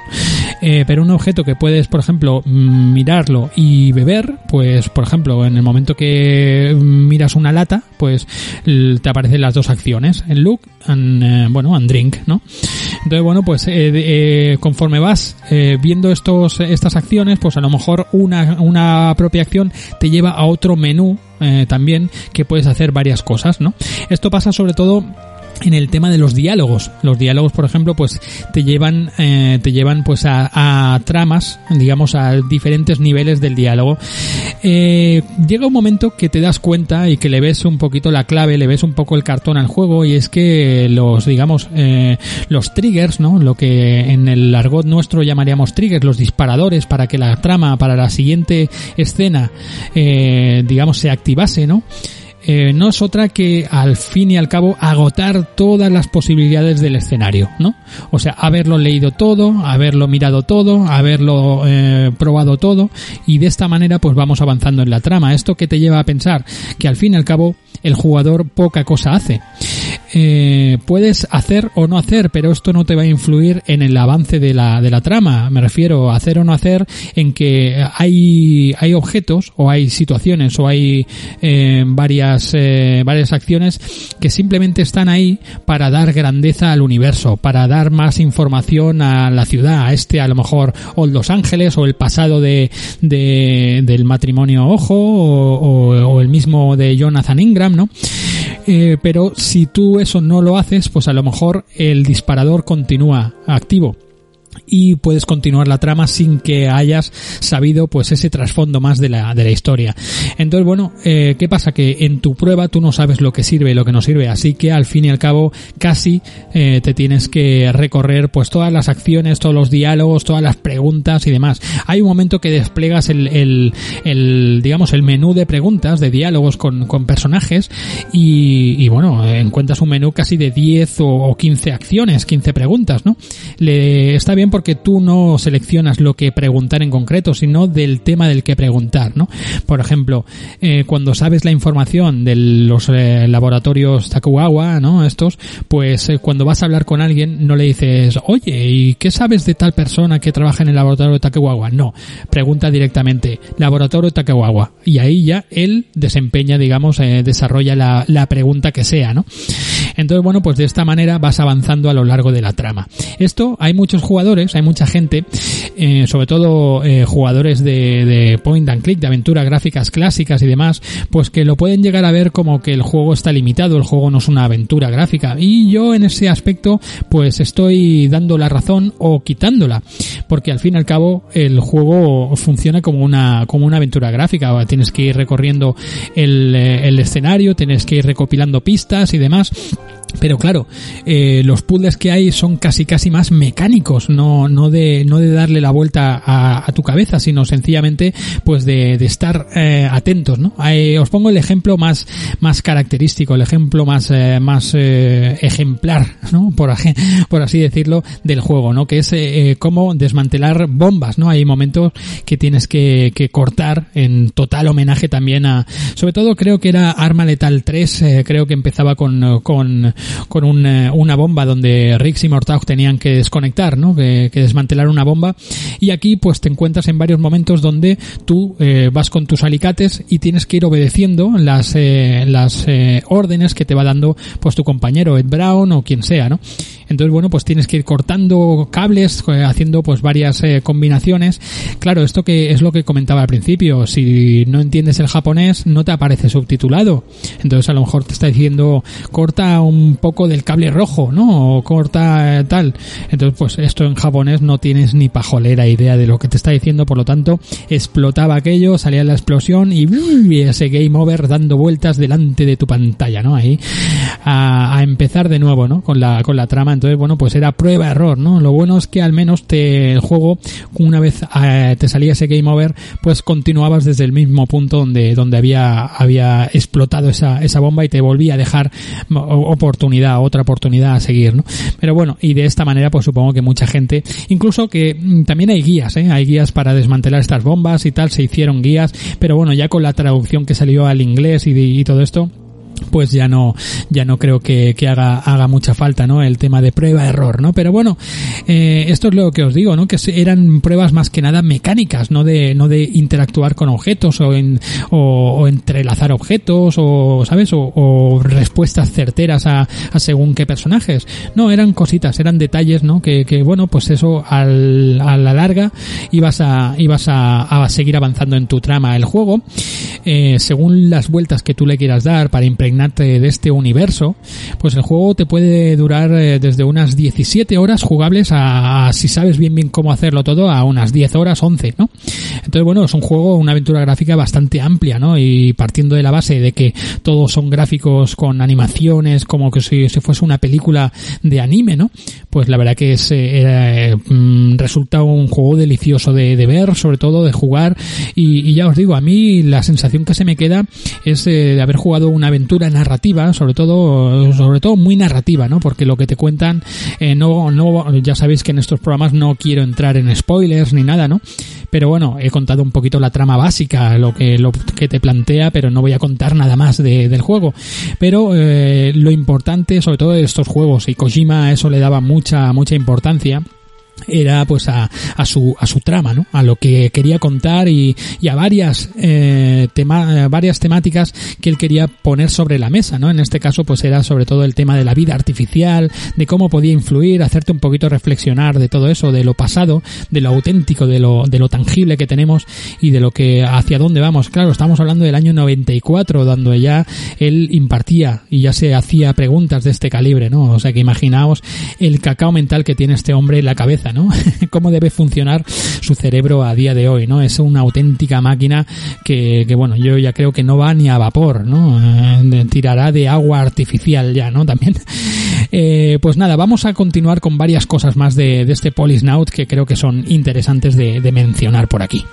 Pero un objeto que puedes, por ejemplo, mm, mirarlo y beber, pues, por ejemplo, en el momento que mm, miras una lata, pues te aparecen las dos acciones, el look and, eh, bueno, and drink, ¿no? Entonces, bueno, pues eh, eh, conforme vas eh, viendo estos, estas acciones, pues a lo mejor una, una propia acción te lleva a otro menú eh, también que puedes hacer varias cosas, ¿no? Esto pasa sobre todo en el tema de los diálogos. Los diálogos, por ejemplo, pues te llevan, eh, te llevan pues a, a tramas, digamos, a diferentes niveles del diálogo. Eh, llega un momento que te das cuenta y que le ves un poquito la clave, le ves un poco el cartón al juego y es que los, digamos, eh, los triggers, ¿no? Lo que en el argot nuestro llamaríamos triggers, los disparadores para que la trama, para la siguiente escena, eh, digamos, se activase, ¿no? Eh, no es otra que al fin y al cabo agotar todas las posibilidades del escenario, ¿no? O sea, haberlo leído todo, haberlo mirado todo, haberlo eh, probado todo y de esta manera pues vamos avanzando en la trama. Esto que te lleva a pensar que al fin y al cabo el jugador poca cosa hace. Eh, puedes hacer o no hacer, pero esto no te va a influir en el avance de la, de la trama. Me refiero a hacer o no hacer en que hay, hay objetos o hay situaciones o hay eh, varias, eh, varias acciones que simplemente están ahí para dar grandeza al universo, para dar más información a la ciudad, a este a lo mejor o Los Ángeles o el pasado de, de del matrimonio Ojo o el mismo de Jonathan Ingram, ¿no? Eh, pero si tú eso no lo haces, pues a lo mejor el disparador continúa activo y puedes continuar la trama sin que hayas sabido pues ese trasfondo más de la, de la historia. Entonces, bueno, eh, ¿qué pasa? Que en tu prueba tú no sabes lo que sirve y lo que no sirve, así que al fin y al cabo casi eh, te tienes que recorrer pues todas las acciones, todos los diálogos, todas las preguntas y demás. Hay un momento que desplegas el, el, el digamos, el menú de preguntas, de diálogos con, con personajes y, y, bueno, encuentras un menú casi de 10 o, o 15 acciones, 15 preguntas, ¿no? Le, está bien bien porque tú no seleccionas lo que preguntar en concreto, sino del tema del que preguntar, ¿no? Por ejemplo, eh, cuando sabes la información de los eh, laboratorios Takugawa, ¿no? Estos, pues eh, cuando vas a hablar con alguien no le dices, oye, ¿y qué sabes de tal persona que trabaja en el laboratorio de Takugawa? No, pregunta directamente, laboratorio Takugawa. Y ahí ya él desempeña, digamos, desarrolla la, la pregunta que sea, ¿no? Entonces, bueno, pues de esta manera vas avanzando a lo largo de la trama. Esto, hay muchos jugadores, hay mucha gente, eh, sobre todo eh, jugadores de, point and click, de aventuras gráficas clásicas y demás, pues que lo pueden llegar a ver como que el juego está limitado, el juego no es una aventura gráfica. Y yo en ese aspecto, pues estoy dando la razón o quitándola, porque al fin y al cabo el juego funciona como una, como una aventura gráfica. Tienes que ir recorriendo el, eh, el escenario, tienes que ir recopilando pistas y demás. Pero claro, eh, los puzzles que hay son casi casi más mecánicos, no, no de, no de darle la vuelta a, a tu cabeza, sino sencillamente pues de, de estar eh, atentos, ¿no? Eh, os pongo el ejemplo más, más característico, el ejemplo más, eh, más eh, ejemplar, ¿no? Por, por así decirlo, del juego, ¿no? Que es eh, cómo desmantelar bombas, ¿no? Hay momentos que tienes que, que cortar en total homenaje también a, sobre todo creo que era Arma Letal 3, creo que empezaba con, con con un, una bomba donde Rix y Mortaug tenían que desconectar, ¿no? Que, que, desmantelar una bomba. Y aquí pues te encuentras en varios momentos donde tú eh, vas con tus alicates y tienes que ir obedeciendo las, eh, las eh, órdenes que te va dando pues tu compañero Ed Brown o quien sea, ¿no? Entonces, bueno, pues tienes que ir cortando cables, eh, haciendo pues varias eh, combinaciones. Claro, esto que es lo que comentaba al principio. Si no entiendes el japonés, no te aparece subtitulado. Entonces, a lo mejor te está diciendo, corta un poco del cable rojo, ¿no? O corta eh, tal. Entonces, pues esto en japonés no tienes ni pajolera idea de lo que te está diciendo. Por lo tanto, explotaba aquello, salía la explosión y, y ese game over dando vueltas delante de tu pantalla, ¿no? Ahí a, a empezar de nuevo, ¿no? Con la, con la trama entonces bueno pues era prueba error no lo bueno es que al menos te el juego una vez eh, te salía ese game over pues continuabas desde el mismo punto donde donde había había explotado esa esa bomba y te volvía a dejar oportunidad otra oportunidad a seguir no pero bueno y de esta manera pues supongo que mucha gente incluso que mm, también hay guías ¿eh? hay guías para desmantelar estas bombas y tal se hicieron guías pero bueno ya con la traducción que salió al inglés y, y todo esto pues ya no ya no creo que, que, haga haga mucha falta no el tema de prueba error no pero bueno eh, esto es lo que os digo no que eran pruebas más que nada mecánicas no de no de interactuar con objetos o en o, o entrelazar objetos o sabes o, o respuestas certeras a, a, según qué personajes. No eran cositas eran detalles no que, que bueno pues eso al, a la larga ibas a ibas a, a seguir avanzando en tu trama el juego. Eh, según las vueltas que tú le quieras dar para de este universo, pues el juego te puede durar eh, desde unas 17 horas jugables a, si sabes bien bien cómo hacerlo todo, a unas 10 horas, 11, ¿no? Entonces, bueno, es un juego, una aventura gráfica bastante amplia, ¿no? Y partiendo de la base de que todos son gráficos con animaciones, como que si, si fuese una película de anime, ¿no? Pues la verdad que es, eh, mm, resulta un juego delicioso de, ver, sobre todo de jugar, y, y, ya os digo, a mí la sensación que se me queda es eh, de haber jugado una aventura narrativa, sobre todo, sobre todo muy narrativa, ¿no? Porque lo que te cuentan, eh, no, no, ya sabéis que en estos programas no quiero entrar en spoilers ni nada, ¿no? Pero bueno, he contado un poquito la trama básica, lo que, lo que te plantea, pero no voy a contar nada más de, del juego. Pero eh, lo importante, sobre todo de estos juegos, y Kojima eso le daba mucha, mucha importancia, era pues a, a, su a su trama no a lo que quería contar y, y a varias eh, tema, varias temáticas que él quería poner sobre la mesa no en este caso pues era sobre todo el tema de la vida artificial de cómo podía influir hacerte un poquito reflexionar de todo eso de lo pasado de lo auténtico de lo de lo tangible que tenemos y de lo que hacia dónde vamos. Claro estamos hablando del año 94 donde ya él impartía y ya se hacía preguntas de este calibre no o sea que imaginaos el cacao mental que tiene este hombre en la cabeza ¿no? Cómo debe funcionar su cerebro a día de hoy, ¿no? Es una auténtica máquina que, bueno, yo ya creo que no va ni a vapor, ¿no? Eh, tirará de agua artificial ya, ¿no? También. Eh, pues nada, vamos a continuar con varias cosas más de, de este Polisnaut que creo que son interesantes de, de mencionar por aquí.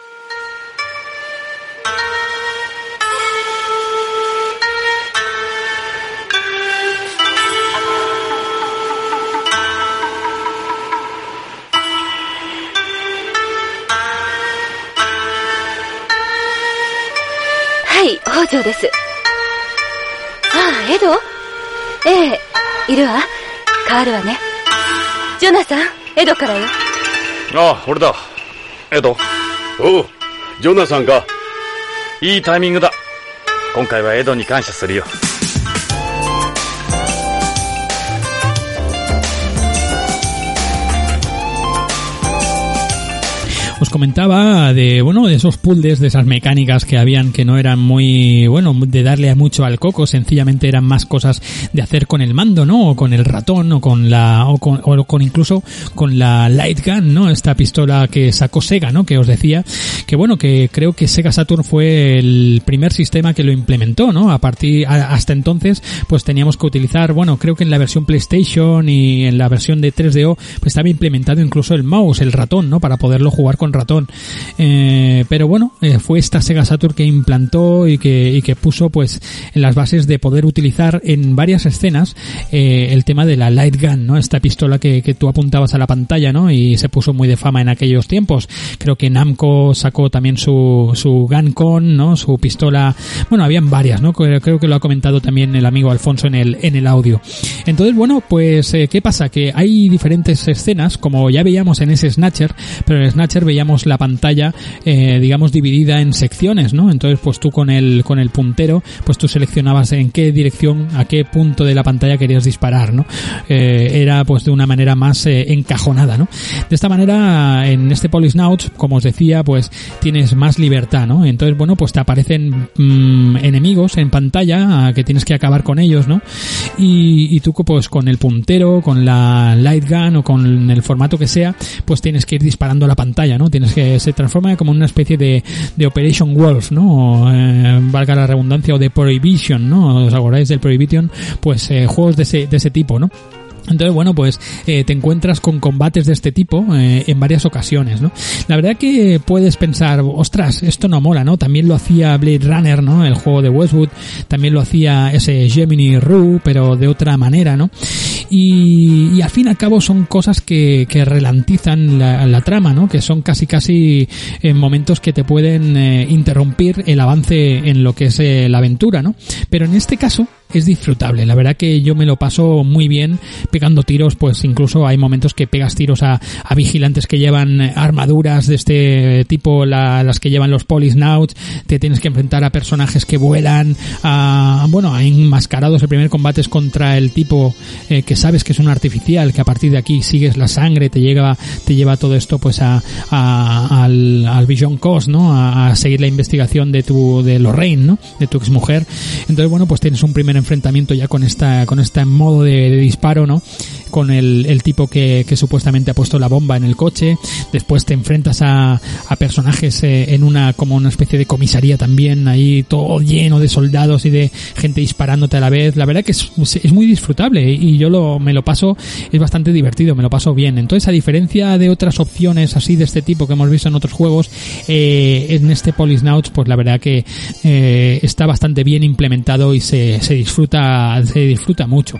長です。ああ、エド？ええ、いるわ。変わるわね。ジョナサン、エドからよ。ああ、俺だ。エド。おう、ジョナサンか。いいタイミングだ。今回はエドに感謝するよ。Comentaba de bueno de esos puzzles de esas mecánicas que habían que no eran muy bueno de darle mucho al coco sencillamente eran más cosas de hacer con el mando no o con el ratón o con la o con, o con incluso con la light gun no esta pistola que sacó Sega no que os decía que bueno que creo que Sega Saturn fue el primer sistema que lo implementó no a partir hasta entonces pues teníamos que utilizar bueno creo que en la versión PlayStation y en la versión de 3DO pues estaba implementado incluso el mouse el ratón no para poderlo jugar con ratón. Eh, pero bueno, eh, fue esta Sega Saturn que implantó y que, y que puso pues en las bases de poder utilizar en varias escenas eh, el tema de la light gun, ¿no? Esta pistola que, que tú apuntabas a la pantalla, ¿no? Y se puso muy de fama en aquellos tiempos. Creo que Namco sacó también su, su Guncon, ¿no? Su pistola, bueno, habían varias, ¿no? Creo, creo que lo ha comentado también el amigo Alfonso en el, en el audio. Entonces, bueno, pues, ¿qué pasa? Que hay diferentes escenas, como ya veíamos en ese Snatcher, pero en Snatcher veíamos la pantalla eh, digamos dividida en secciones no entonces pues tú con el con el puntero pues tú seleccionabas en qué dirección a qué punto de la pantalla querías disparar no eh, era pues de una manera más eh, encajonada no de esta manera en este Polisnauts como os decía pues tienes más libertad no entonces bueno pues te aparecen mmm, enemigos en pantalla que tienes que acabar con ellos no y, y tú pues con el puntero con la light gun o con el formato que sea pues tienes que ir disparando a la pantalla no tienes que se transforma como una especie de, de Operation Wolf, ¿no? Eh, valga la redundancia o de Prohibition, ¿no? ¿Os acordáis del Prohibition? Pues eh, juegos de ese, de ese tipo, ¿no? Entonces, bueno, pues eh, te encuentras con combates de este tipo eh, en varias ocasiones, ¿no? La verdad que puedes pensar, ostras, esto no mola, ¿no? También lo hacía Blade Runner, ¿no? El juego de Westwood, también lo hacía ese Gemini Rue, pero de otra manera, ¿no? Y, y al fin y al cabo son cosas que, que relantizan la, la, trama, ¿no? Que son casi casi en momentos que te pueden eh, interrumpir el avance en lo que es eh, la aventura, ¿no? Pero en este caso es disfrutable. La verdad que yo me lo paso muy bien pegando tiros, pues incluso hay momentos que pegas tiros a, a vigilantes que llevan armaduras de este tipo, la, las que llevan los polisnauts, te tienes que enfrentar a personajes que vuelan, a, bueno, a enmascarados. El primer combate es contra el tipo eh, que sabes que es un artificial, que a partir de aquí sigues la sangre, te llega, te lleva todo esto pues a, al, al Vision Coast, ¿no? A, a, seguir la investigación de tu, de Lorraine, ¿no? De tu exmujer. Entonces, bueno, pues tienes un primer enfrentamiento ya con esta, con este modo de, de disparo, ¿no? Con el, el tipo que, que, supuestamente ha puesto la bomba en el coche. Después te enfrentas a, a personajes eh, en una, como una especie de comisaría también, ahí todo lleno de soldados y de gente disparándote a la vez. La verdad que es, es muy disfrutable y yo lo, me lo paso, es bastante divertido, me lo paso bien. Entonces, a diferencia de otras opciones así de este tipo que hemos visto en otros juegos, eh, en este Polisnauts, pues la verdad que eh, está bastante bien implementado y se, se disfruta, se disfruta mucho.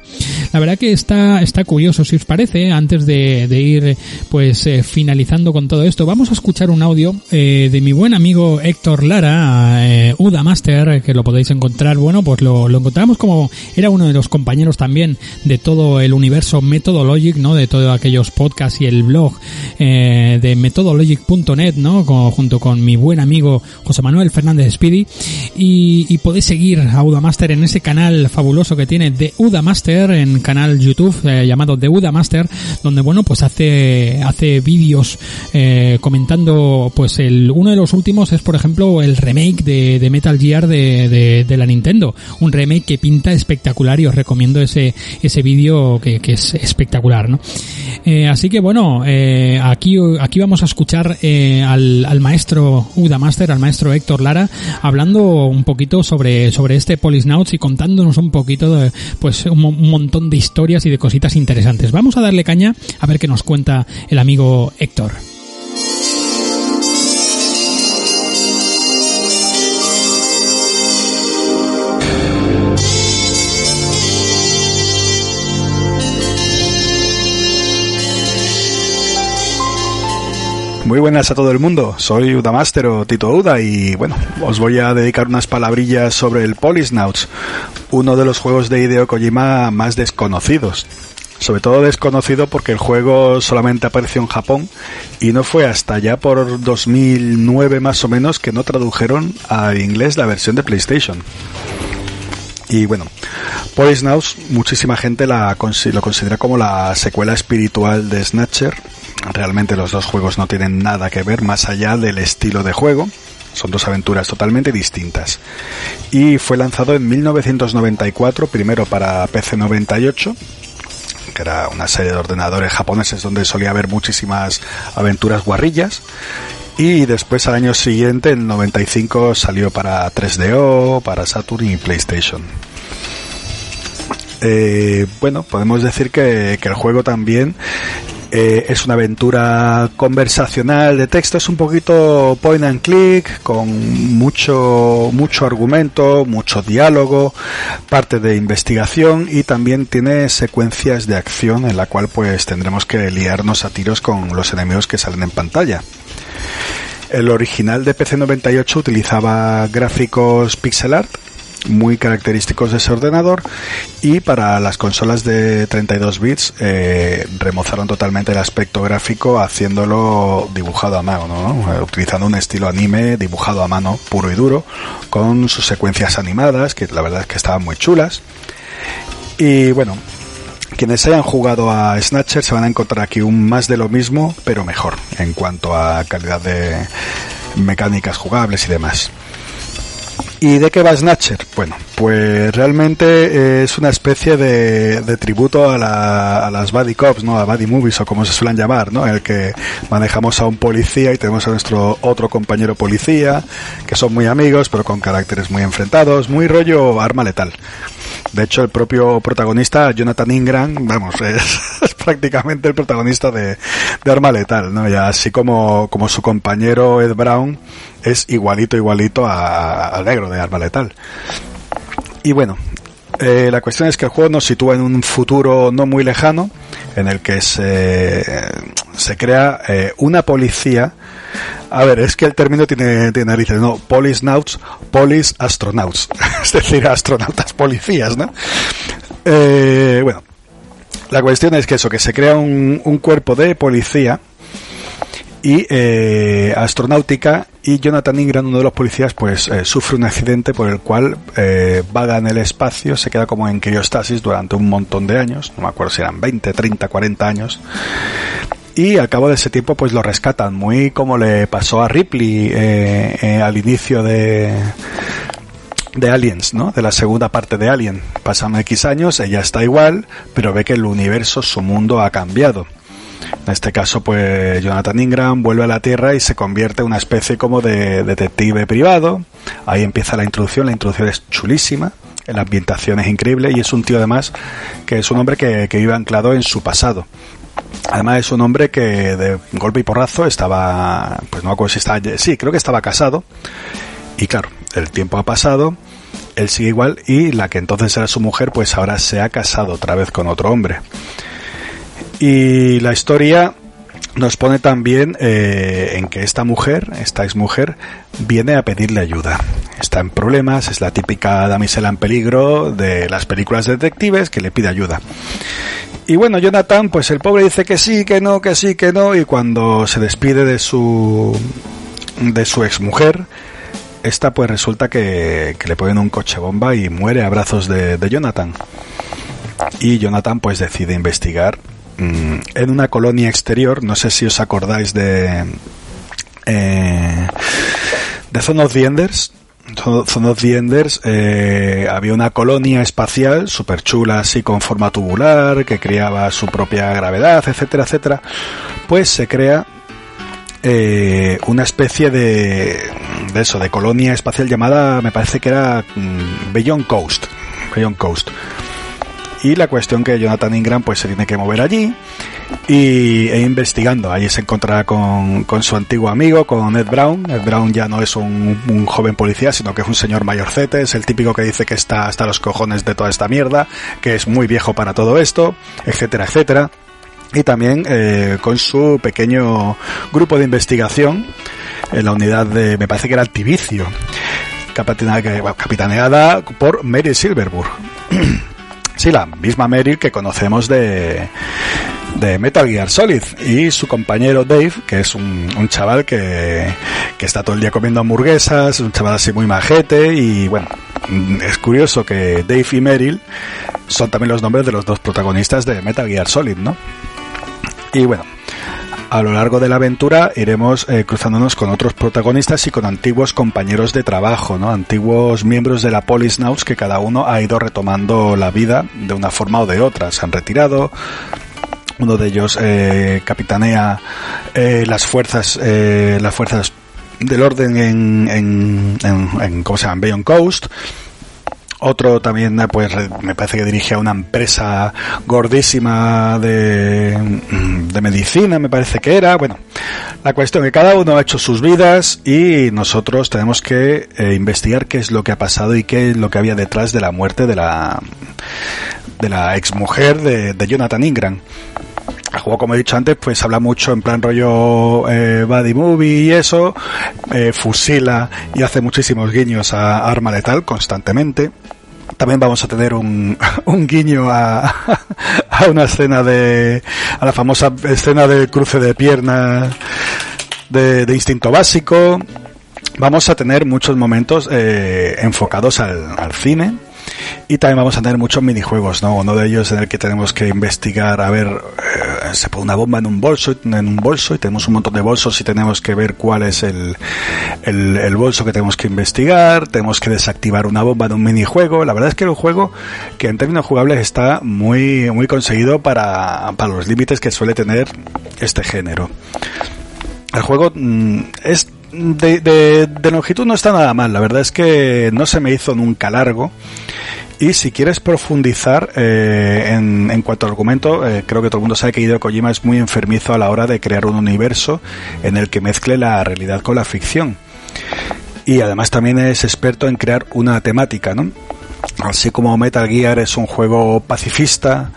La verdad que está, está si os parece, antes de, ir pues eh, finalizando con todo esto, vamos a escuchar un audio eh, de mi buen amigo Héctor Lara, eh, Uda Master, que lo podéis encontrar, bueno, pues lo, encontramos como era uno de los compañeros también de todo el universo Methodologic, ¿no? De todos aquellos podcasts y el blog eh, de methodologic.net, ¿no? Junto con mi buen amigo José Manuel Fernández Speedy y, y podéis seguir a Uda Master en ese canal fabuloso que tiene de Uda Master en canal YouTube eh, llamado The Master donde bueno pues hace hace vídeos eh, comentando pues el uno de los últimos es por ejemplo el remake de, de Metal Gear de, de, la Nintendo un remake que pinta espectacular y os recomiendo ese ese vídeo que, que, es espectacular ¿no? Eh, así que bueno eh, aquí aquí vamos a escuchar al, al maestro Uda Master al maestro Héctor Lara hablando un poquito sobre sobre este Polisnauts y contándonos un poquito de, pues un, un montón de historias y de cositas interesantes. Vamos a darle caña a ver qué nos cuenta el amigo Héctor. Muy buenas a todo el mundo, soy Udamaster o Tito Uda y bueno, os voy a dedicar unas palabrillas sobre el Polisnauts, uno de los juegos de Hideo Kojima más desconocidos. Sobre todo desconocido porque el juego solamente apareció en Japón y no fue hasta ya por 2009 más o menos que no tradujeron al inglés la versión de PlayStation. Y bueno, Polisnauts, muchísima gente la, lo considera como la secuela espiritual de Snatcher. Realmente los dos juegos no tienen nada que ver más allá del estilo de juego. Son dos aventuras totalmente distintas. Y fue lanzado en 1994, primero para PC 98, que era una serie de ordenadores japoneses donde solía haber muchísimas aventuras guarrillas. Y después al año siguiente, en 95, salió para 3DO, para Saturn y PlayStation. Eh, bueno, podemos decir que, que el juego también eh, es una aventura conversacional de texto, es un poquito point and click, con mucho, mucho argumento, mucho diálogo, parte de investigación y también tiene secuencias de acción en la cual pues tendremos que liarnos a tiros con los enemigos que salen en pantalla. El original de PC98 utilizaba gráficos pixel art muy característicos de ese ordenador y para las consolas de 32 bits eh, remozaron totalmente el aspecto gráfico haciéndolo dibujado a mano, ¿no? Eh, utilizando un estilo anime dibujado a mano puro y duro con sus secuencias animadas que la verdad es que estaban muy chulas y bueno quienes hayan jugado a Snatcher se van a encontrar aquí un más de lo mismo, pero mejor en cuanto a calidad de mecánicas jugables y demás. ¿Y de qué va Snatcher? Bueno, pues realmente es una especie de, de tributo a, la, a, las buddy cops, ¿no? A buddy movies o como se suelen llamar, ¿no? En el que manejamos a un policía y tenemos a nuestro otro compañero policía, que son muy amigos, pero con caracteres muy enfrentados, muy rollo arma letal. De hecho, el propio protagonista, Jonathan Ingram, vamos, es, prácticamente el protagonista de, de, Arma Letal, ¿no? Y así como, como su compañero Ed Brown es igualito, igualito al negro de Arma Letal. Y bueno, eh, la cuestión es que el juego nos sitúa en un futuro no muy lejano, en el que se, se crea eh, una policía. A ver, es que el término tiene, tiene narices, ¿no? Polisnauts, polis astronauts. es decir, astronautas policías, ¿no? Eh, bueno, la cuestión es que eso, que se crea un, un cuerpo de policía y eh, astronáutica y Jonathan Ingram, uno de los policías, pues eh, sufre un accidente por el cual eh, vaga en el espacio, se queda como en criostasis durante un montón de años, no me acuerdo si eran 20, 30, 40 años. Y al cabo de ese tiempo pues lo rescatan, muy como le pasó a Ripley eh, al inicio de, de Aliens, ¿no? De la segunda parte de Alien. Pasan X años, ella está igual, pero ve que el universo, su mundo ha cambiado. En este caso, pues Jonathan Ingram vuelve a la Tierra y se convierte en una especie como de detective privado. Ahí empieza la introducción, la introducción es chulísima, la ambientación es increíble y es un tío además que es un hombre que, que vive anclado en su pasado. Además es un hombre que de golpe y porrazo estaba, pues no acuerdo si estaba, sí, creo que estaba casado. Y claro, el tiempo ha pasado, él sigue igual y la que entonces era su mujer, pues ahora se ha casado otra vez con otro hombre. Y la historia nos pone también eh, en que esta mujer, esta ex mujer, viene a pedirle ayuda. Está en problemas, es la típica damisela en peligro de las películas de detectives que le pide ayuda. Y bueno, Jonathan, pues el pobre dice que sí, que no, que sí, que no, y cuando se despide de su de su ex mujer, esta pues resulta que, le ponen un coche bomba y muere a brazos de Jonathan. Y Jonathan pues decide investigar Mm, en una colonia exterior, no sé si os acordáis de eh, de Zone of the Enders. Eh, había una colonia espacial súper chula, así con forma tubular, que creaba su propia gravedad, etcétera, etcétera. Pues se crea eh, una especie de, de eso, de colonia espacial llamada, me parece que era mm, Beyond Coast. Beyond Coast y la cuestión que Jonathan Ingram pues se tiene que mover allí y e investigando. Allí se encontrará con, con, su antiguo amigo, con Ed Brown. Ed Brown ya no es un, un, joven policía, sino que es un señor mayorcete, es el típico que dice que está hasta los cojones de toda esta mierda, que es muy viejo para todo esto, etcétera, etcétera. y también eh, con su pequeño grupo de investigación en la unidad de, me parece que era Altivicio, capitaneada, capitaneada por Mary Silverburg. sí, la misma Mary que conocemos de, de Metal Gear Solid y su compañero Dave, que es un, un chaval que, que, está todo el día comiendo hamburguesas, un chaval así muy majete y bueno, es curioso que Dave y Meryl son también los nombres de los dos protagonistas de Metal Gear Solid, ¿no? Y bueno, a lo largo de la aventura iremos eh, cruzándonos con otros protagonistas y con antiguos compañeros de trabajo, ¿no? Antiguos miembros de la Police Nauts que cada uno ha ido retomando la vida de una forma o de otra. Se han retirado, uno de ellos eh, capitanea eh, las fuerzas las fuerzas del orden en, en, ¿cómo se llama? Bayon Coast otro también pues me parece que dirige a una empresa gordísima de, de medicina me parece que era. Bueno la cuestión es que cada uno ha hecho sus vidas y nosotros tenemos que eh, investigar qué es lo que ha pasado y qué es lo que había detrás de la muerte de la de la exmujer de, de Jonathan Ingram como he dicho antes, pues habla mucho en plan rollo eh, movie y eso, eh, fusila y hace muchísimos guiños a arma letal constantemente. También vamos a tener un, un guiño a, a una escena de, a la famosa escena de cruce de piernas de, de instinto básico. Vamos a tener muchos momentos eh, enfocados al, al cine, y también vamos a tener muchos minijuegos, ¿no? Uno de ellos en el que tenemos que investigar, a ver, eh, se pone una bomba en un bolso, en un bolso y tenemos un montón de bolsos y tenemos que ver cuál es el, el, bolso que tenemos que investigar, tenemos que desactivar una bomba en un minijuego. La verdad es que es un juego que en términos jugables está muy, muy conseguido para, para los límites que suele tener este género. El juego mm, es de, de, longitud no está nada mal. La verdad es que no se me hizo nunca largo. Y si quieres profundizar eh, en, en, cuanto al argumento, eh, creo que todo el mundo sabe que Hideo Kojima es muy enfermizo a la hora de crear un universo en el que mezcle la realidad con la ficción. Y además también es experto en crear una temática, ¿no? Así como Metal Gear es un juego pacifista,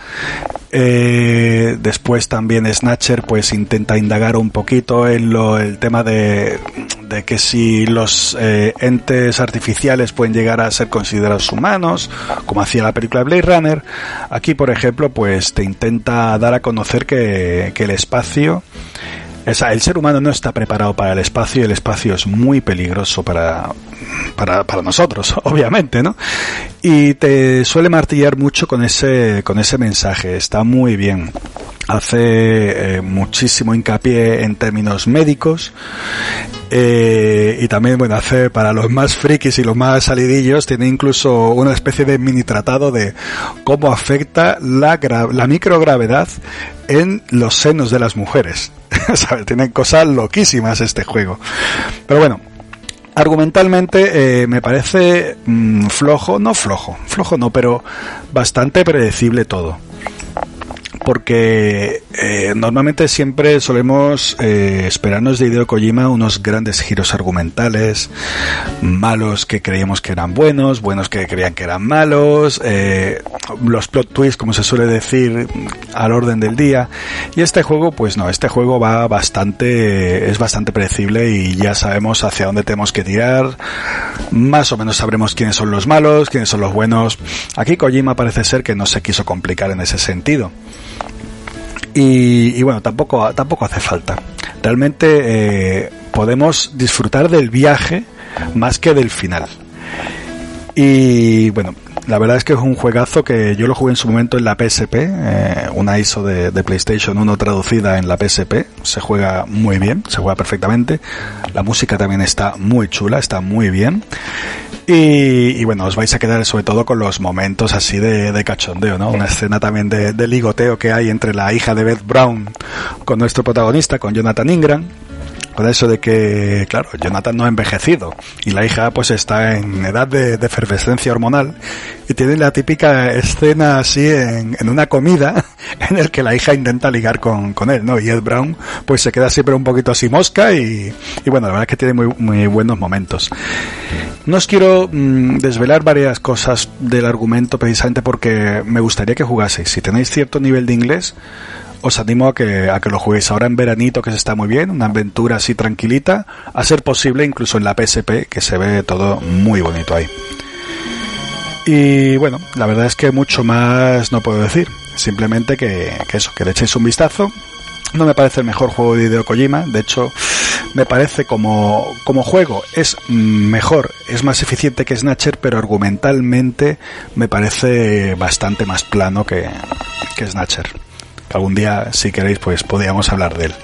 eh, después también Snatcher pues intenta indagar un poquito en lo, el tema de, de que si los eh, entes artificiales pueden llegar a ser considerados humanos, como hacía la película Blade Runner. Aquí, por ejemplo, pues te intenta dar a conocer que, que el espacio el ser humano no está preparado para el espacio y el espacio es muy peligroso para, para, para nosotros, obviamente, ¿no? Y te suele martillar mucho con ese, con ese mensaje, está muy bien hace eh, muchísimo hincapié en términos médicos eh, y también bueno hace para los más frikis y los más salidillos tiene incluso una especie de mini tratado de cómo afecta la, la microgravedad en los senos de las mujeres. Tienen cosas loquísimas este juego. Pero bueno argumentalmente eh, me parece mmm, flojo, no flojo, flojo no, pero bastante predecible todo porque eh, normalmente siempre solemos eh, esperarnos de Hideo Kojima unos grandes giros argumentales, malos que creíamos que eran buenos, buenos que creían que eran malos, eh, los plot twists, como se suele decir, al orden del día. Y este juego, pues no, este juego va bastante, es bastante predecible y ya sabemos hacia dónde tenemos que tirar, más o menos sabremos quiénes son los malos, quiénes son los buenos. Aquí Kojima parece ser que no se quiso complicar en ese sentido. Y, y, bueno, tampoco, tampoco hace falta. Realmente eh, podemos disfrutar del viaje más que del final. Y bueno, la verdad es que es un juegazo que yo lo jugué en su momento en la PSP, eh, una ISO de, PlayStation 1 traducida en la PSP. Se juega muy bien, se juega perfectamente. La música también está muy chula, está muy bien. Y, bueno, os vais a quedar sobre todo con los momentos así de, de cachondeo, ¿no? Una escena también de, ligoteo que hay entre la hija de Beth Brown con nuestro protagonista, con Jonathan Ingram. Con eso de que, claro, Jonathan no ha envejecido y la hija pues está en edad de, de efervescencia hormonal y tiene la típica escena así en, en, una comida en el que la hija intenta ligar con, con él, ¿no? Y Ed Brown pues se queda siempre un poquito así mosca y, y bueno, la verdad es que tiene muy, muy buenos momentos. No os quiero mmm, desvelar varias cosas del argumento precisamente porque me gustaría que jugaseis. Si tenéis cierto nivel de inglés, os animo a que, a que lo juguéis ahora en veranito, que se está muy bien, una aventura así tranquilita, a ser posible incluso en la PSP, que se ve todo muy bonito ahí. Y bueno, la verdad es que mucho más no puedo decir. Simplemente que, eso, que le echéis un vistazo. No me parece el mejor juego de Hideo Kojima, de hecho, me parece como, como juego es mejor, es más eficiente que Snatcher, pero argumentalmente me parece bastante más plano que, que Snatcher. Algún día, si queréis, pues podríamos hablar de él.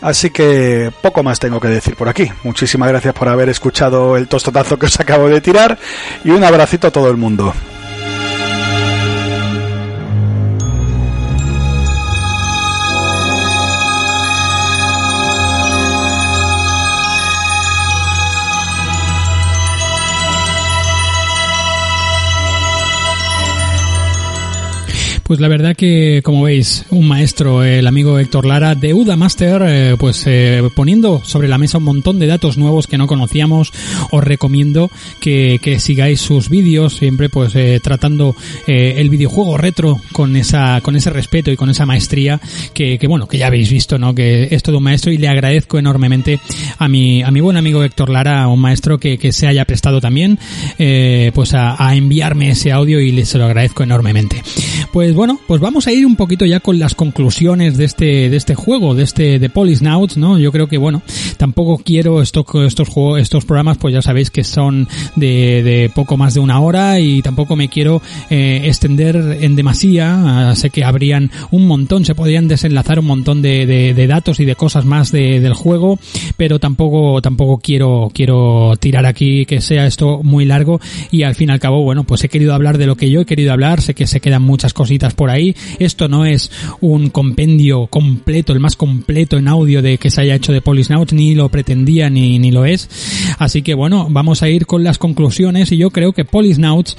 Así que poco más tengo que decir por aquí. Muchísimas gracias por haber escuchado el tostotazo que os acabo de tirar y un abracito a todo el mundo. Pues la verdad que, como veis, un maestro, el amigo Héctor Lara de Uda Master, eh, pues eh, poniendo sobre la mesa un montón de datos nuevos que no conocíamos. Os recomiendo que, que sigáis sus vídeos, siempre pues eh, tratando el videojuego retro con esa con ese respeto y con esa maestría que, que, bueno, que ya habéis visto, ¿no? Que es todo un maestro y le agradezco enormemente a mi, a mi buen amigo Héctor Lara, un maestro que, que se haya prestado también pues a, a, enviarme ese audio y le se lo agradezco enormemente. Pues bueno, pues vamos a ir un poquito ya con las conclusiones de este, de este juego, de este, de Polisnauts, ¿no? Yo creo que bueno, tampoco quiero estos, estos juegos, estos programas, pues ya sabéis que son de, poco más de una hora y tampoco me quiero eh, extender en demasía. sé que habrían un montón, se podrían desenlazar un montón de, de, de datos y de cosas más de, del juego, pero tampoco, tampoco quiero, quiero tirar aquí que sea esto muy largo y al fin y al cabo, bueno, pues he querido hablar de lo que yo he querido hablar, sé que se quedan muchas cositas por ahí. Esto no es un compendio completo, el más completo en audio de que se haya hecho de Polisnaut, ni lo pretendía ni, ni lo es. Así que bueno, vamos a ir con las conclusiones y yo creo que Polisnauts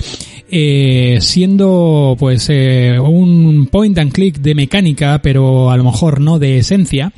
eh, siendo pues eh, un point and click de mecánica, pero a lo mejor no de esencia,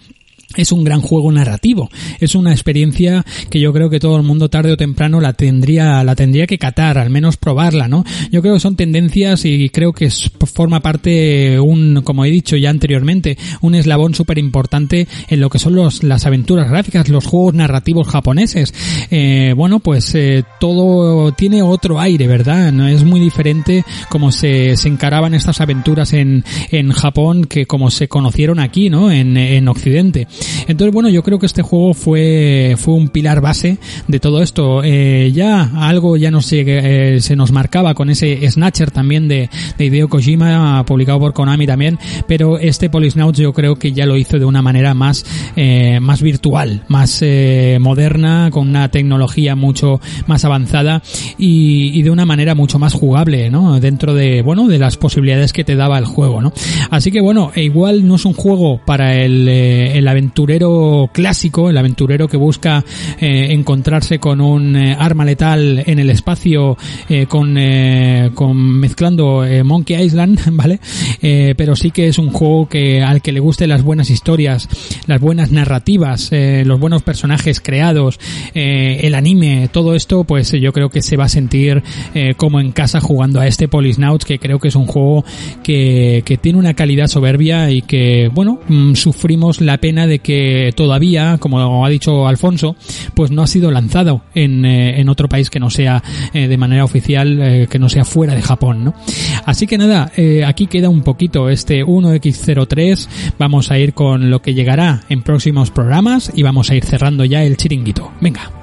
es un gran juego narrativo. Es una experiencia que yo creo que todo el mundo tarde o temprano la tendría, la tendría que catar, al menos probarla, ¿no? Yo creo que son tendencias y creo que forma parte un, como he dicho ya anteriormente, un eslabón súper importante en lo que son los, las aventuras gráficas, los juegos narrativos japoneses. Eh, bueno, pues eh, todo tiene otro aire, ¿verdad? No es muy diferente como se, se encaraban estas aventuras en, en Japón que como se conocieron aquí, ¿no? En, en Occidente. Entonces, bueno, yo creo que este juego fue, fue un pilar base de todo esto. Eh, ya algo ya no sé, eh, se nos marcaba con ese Snatcher también de, de Hideo Kojima, publicado por Konami también, pero este Polisnauts yo creo que ya lo hizo de una manera más, eh, más virtual, más eh, moderna, con una tecnología mucho más avanzada y, y, de una manera mucho más jugable, ¿no? Dentro de, bueno, de las posibilidades que te daba el juego, ¿no? Así que bueno, e igual no es un juego para el, eh, el aventurero clásico, el aventurero que busca eh, encontrarse con un eh, arma letal en el espacio eh, con, con mezclando Monkey Island, ¿vale? pero sí que es un juego que al que le guste las buenas historias, las buenas narrativas, los buenos personajes creados, el anime, todo esto, pues yo creo que se va a sentir como en casa jugando a este Polisnauts, que creo que es un juego que, que tiene una calidad soberbia y que, bueno, mm, sufrimos la pena de que todavía, como ha dicho Alfonso, pues no ha sido lanzado en, eh, en otro país que no sea eh, de manera oficial, eh, que no sea fuera de Japón, ¿no? Así que nada, aquí queda un poquito este 1X03, vamos a ir con lo que llegará en próximos programas y vamos a ir cerrando ya el chiringuito. Venga.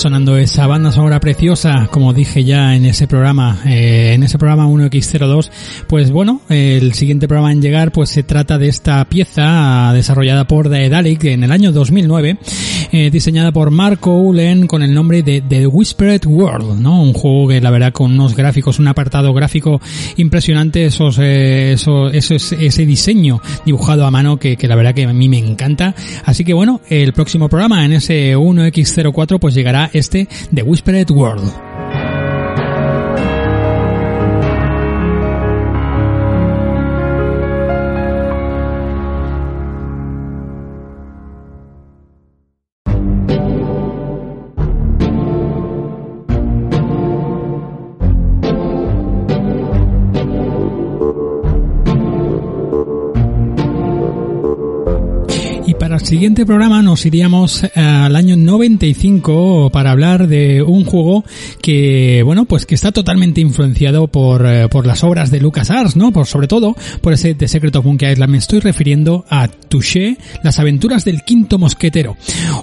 Sonando esa banda sonora preciosa, como dije ya en ese programa, eh, en ese programa 1X02, pues bueno, el siguiente programa en llegar pues se trata de esta pieza desarrollada por Daedalic en el año 2009, eh, diseñada por Marco Ulen con el nombre de The Whispered World, ¿no? Un juego que la verdad con unos gráficos, un apartado gráfico impresionante, esos, eh, eso, eso, ese diseño dibujado a mano que, que la verdad que a mí me encanta. Así que bueno, el próximo programa en ese 1X04 pues llegará este The Whispered World. Siguiente programa nos iríamos eh, al año 95 para hablar de un juego que, bueno, pues que está totalmente influenciado por, eh, por las obras de LucasArts, ¿no? Por, sobre todo por ese The Secret of Monkey Island. Me estoy refiriendo a Touché, las aventuras del quinto mosquetero.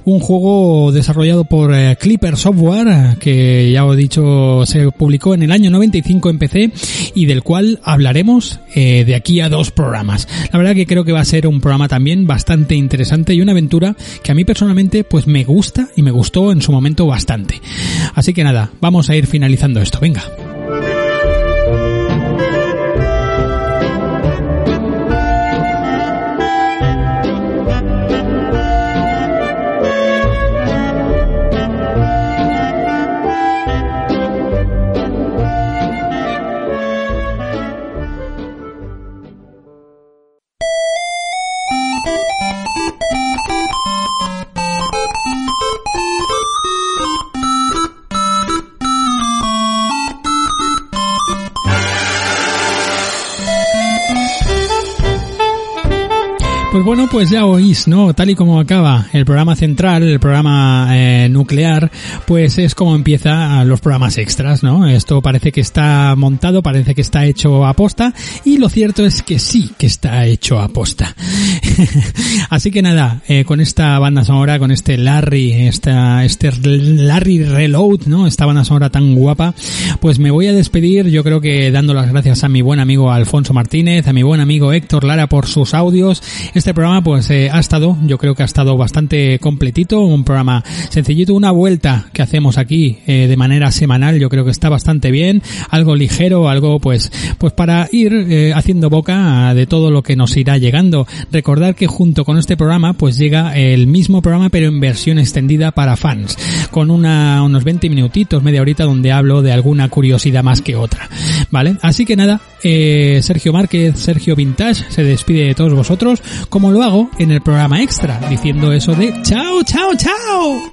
Un juego desarrollado por eh, Clipper Software, que ya os he dicho, se publicó en el año 95 en PC y del cual hablaremos de aquí a dos programas. La verdad que creo que va a ser un programa también bastante interesante y una aventura que a mí personalmente pues me gusta y me gustó en su momento bastante. Así que nada, vamos a ir finalizando esto, venga. Pues ya oís, ¿no? Tal y como acaba el programa central, el programa eh, nuclear, pues es como empieza los programas extras, ¿no? Esto parece que está montado, parece que está hecho a posta, y lo cierto es que sí que está hecho a posta. Así que nada, eh, con esta banda sonora, con este Larry, esta, este Larry Reload, ¿no? Esta banda sonora tan guapa, pues me voy a despedir, yo creo que dando las gracias a mi buen amigo Alfonso Martínez, a mi buen amigo Héctor Lara por sus audios, este programa pues eh, ha estado, yo creo que ha estado bastante completito, un programa sencillito, una vuelta que hacemos aquí eh, de manera semanal, yo creo que está bastante bien, algo ligero, algo pues pues para ir eh, haciendo boca de todo lo que nos irá llegando. Recordar que junto con este programa pues llega el mismo programa pero en versión extendida para fans, con una, unos 20 minutitos, media horita donde hablo de alguna curiosidad más que otra, ¿vale? Así que nada, Sergio Márquez, Sergio Vintage se despide de todos vosotros como lo en el programa extra, diciendo eso de chao, chao, chao.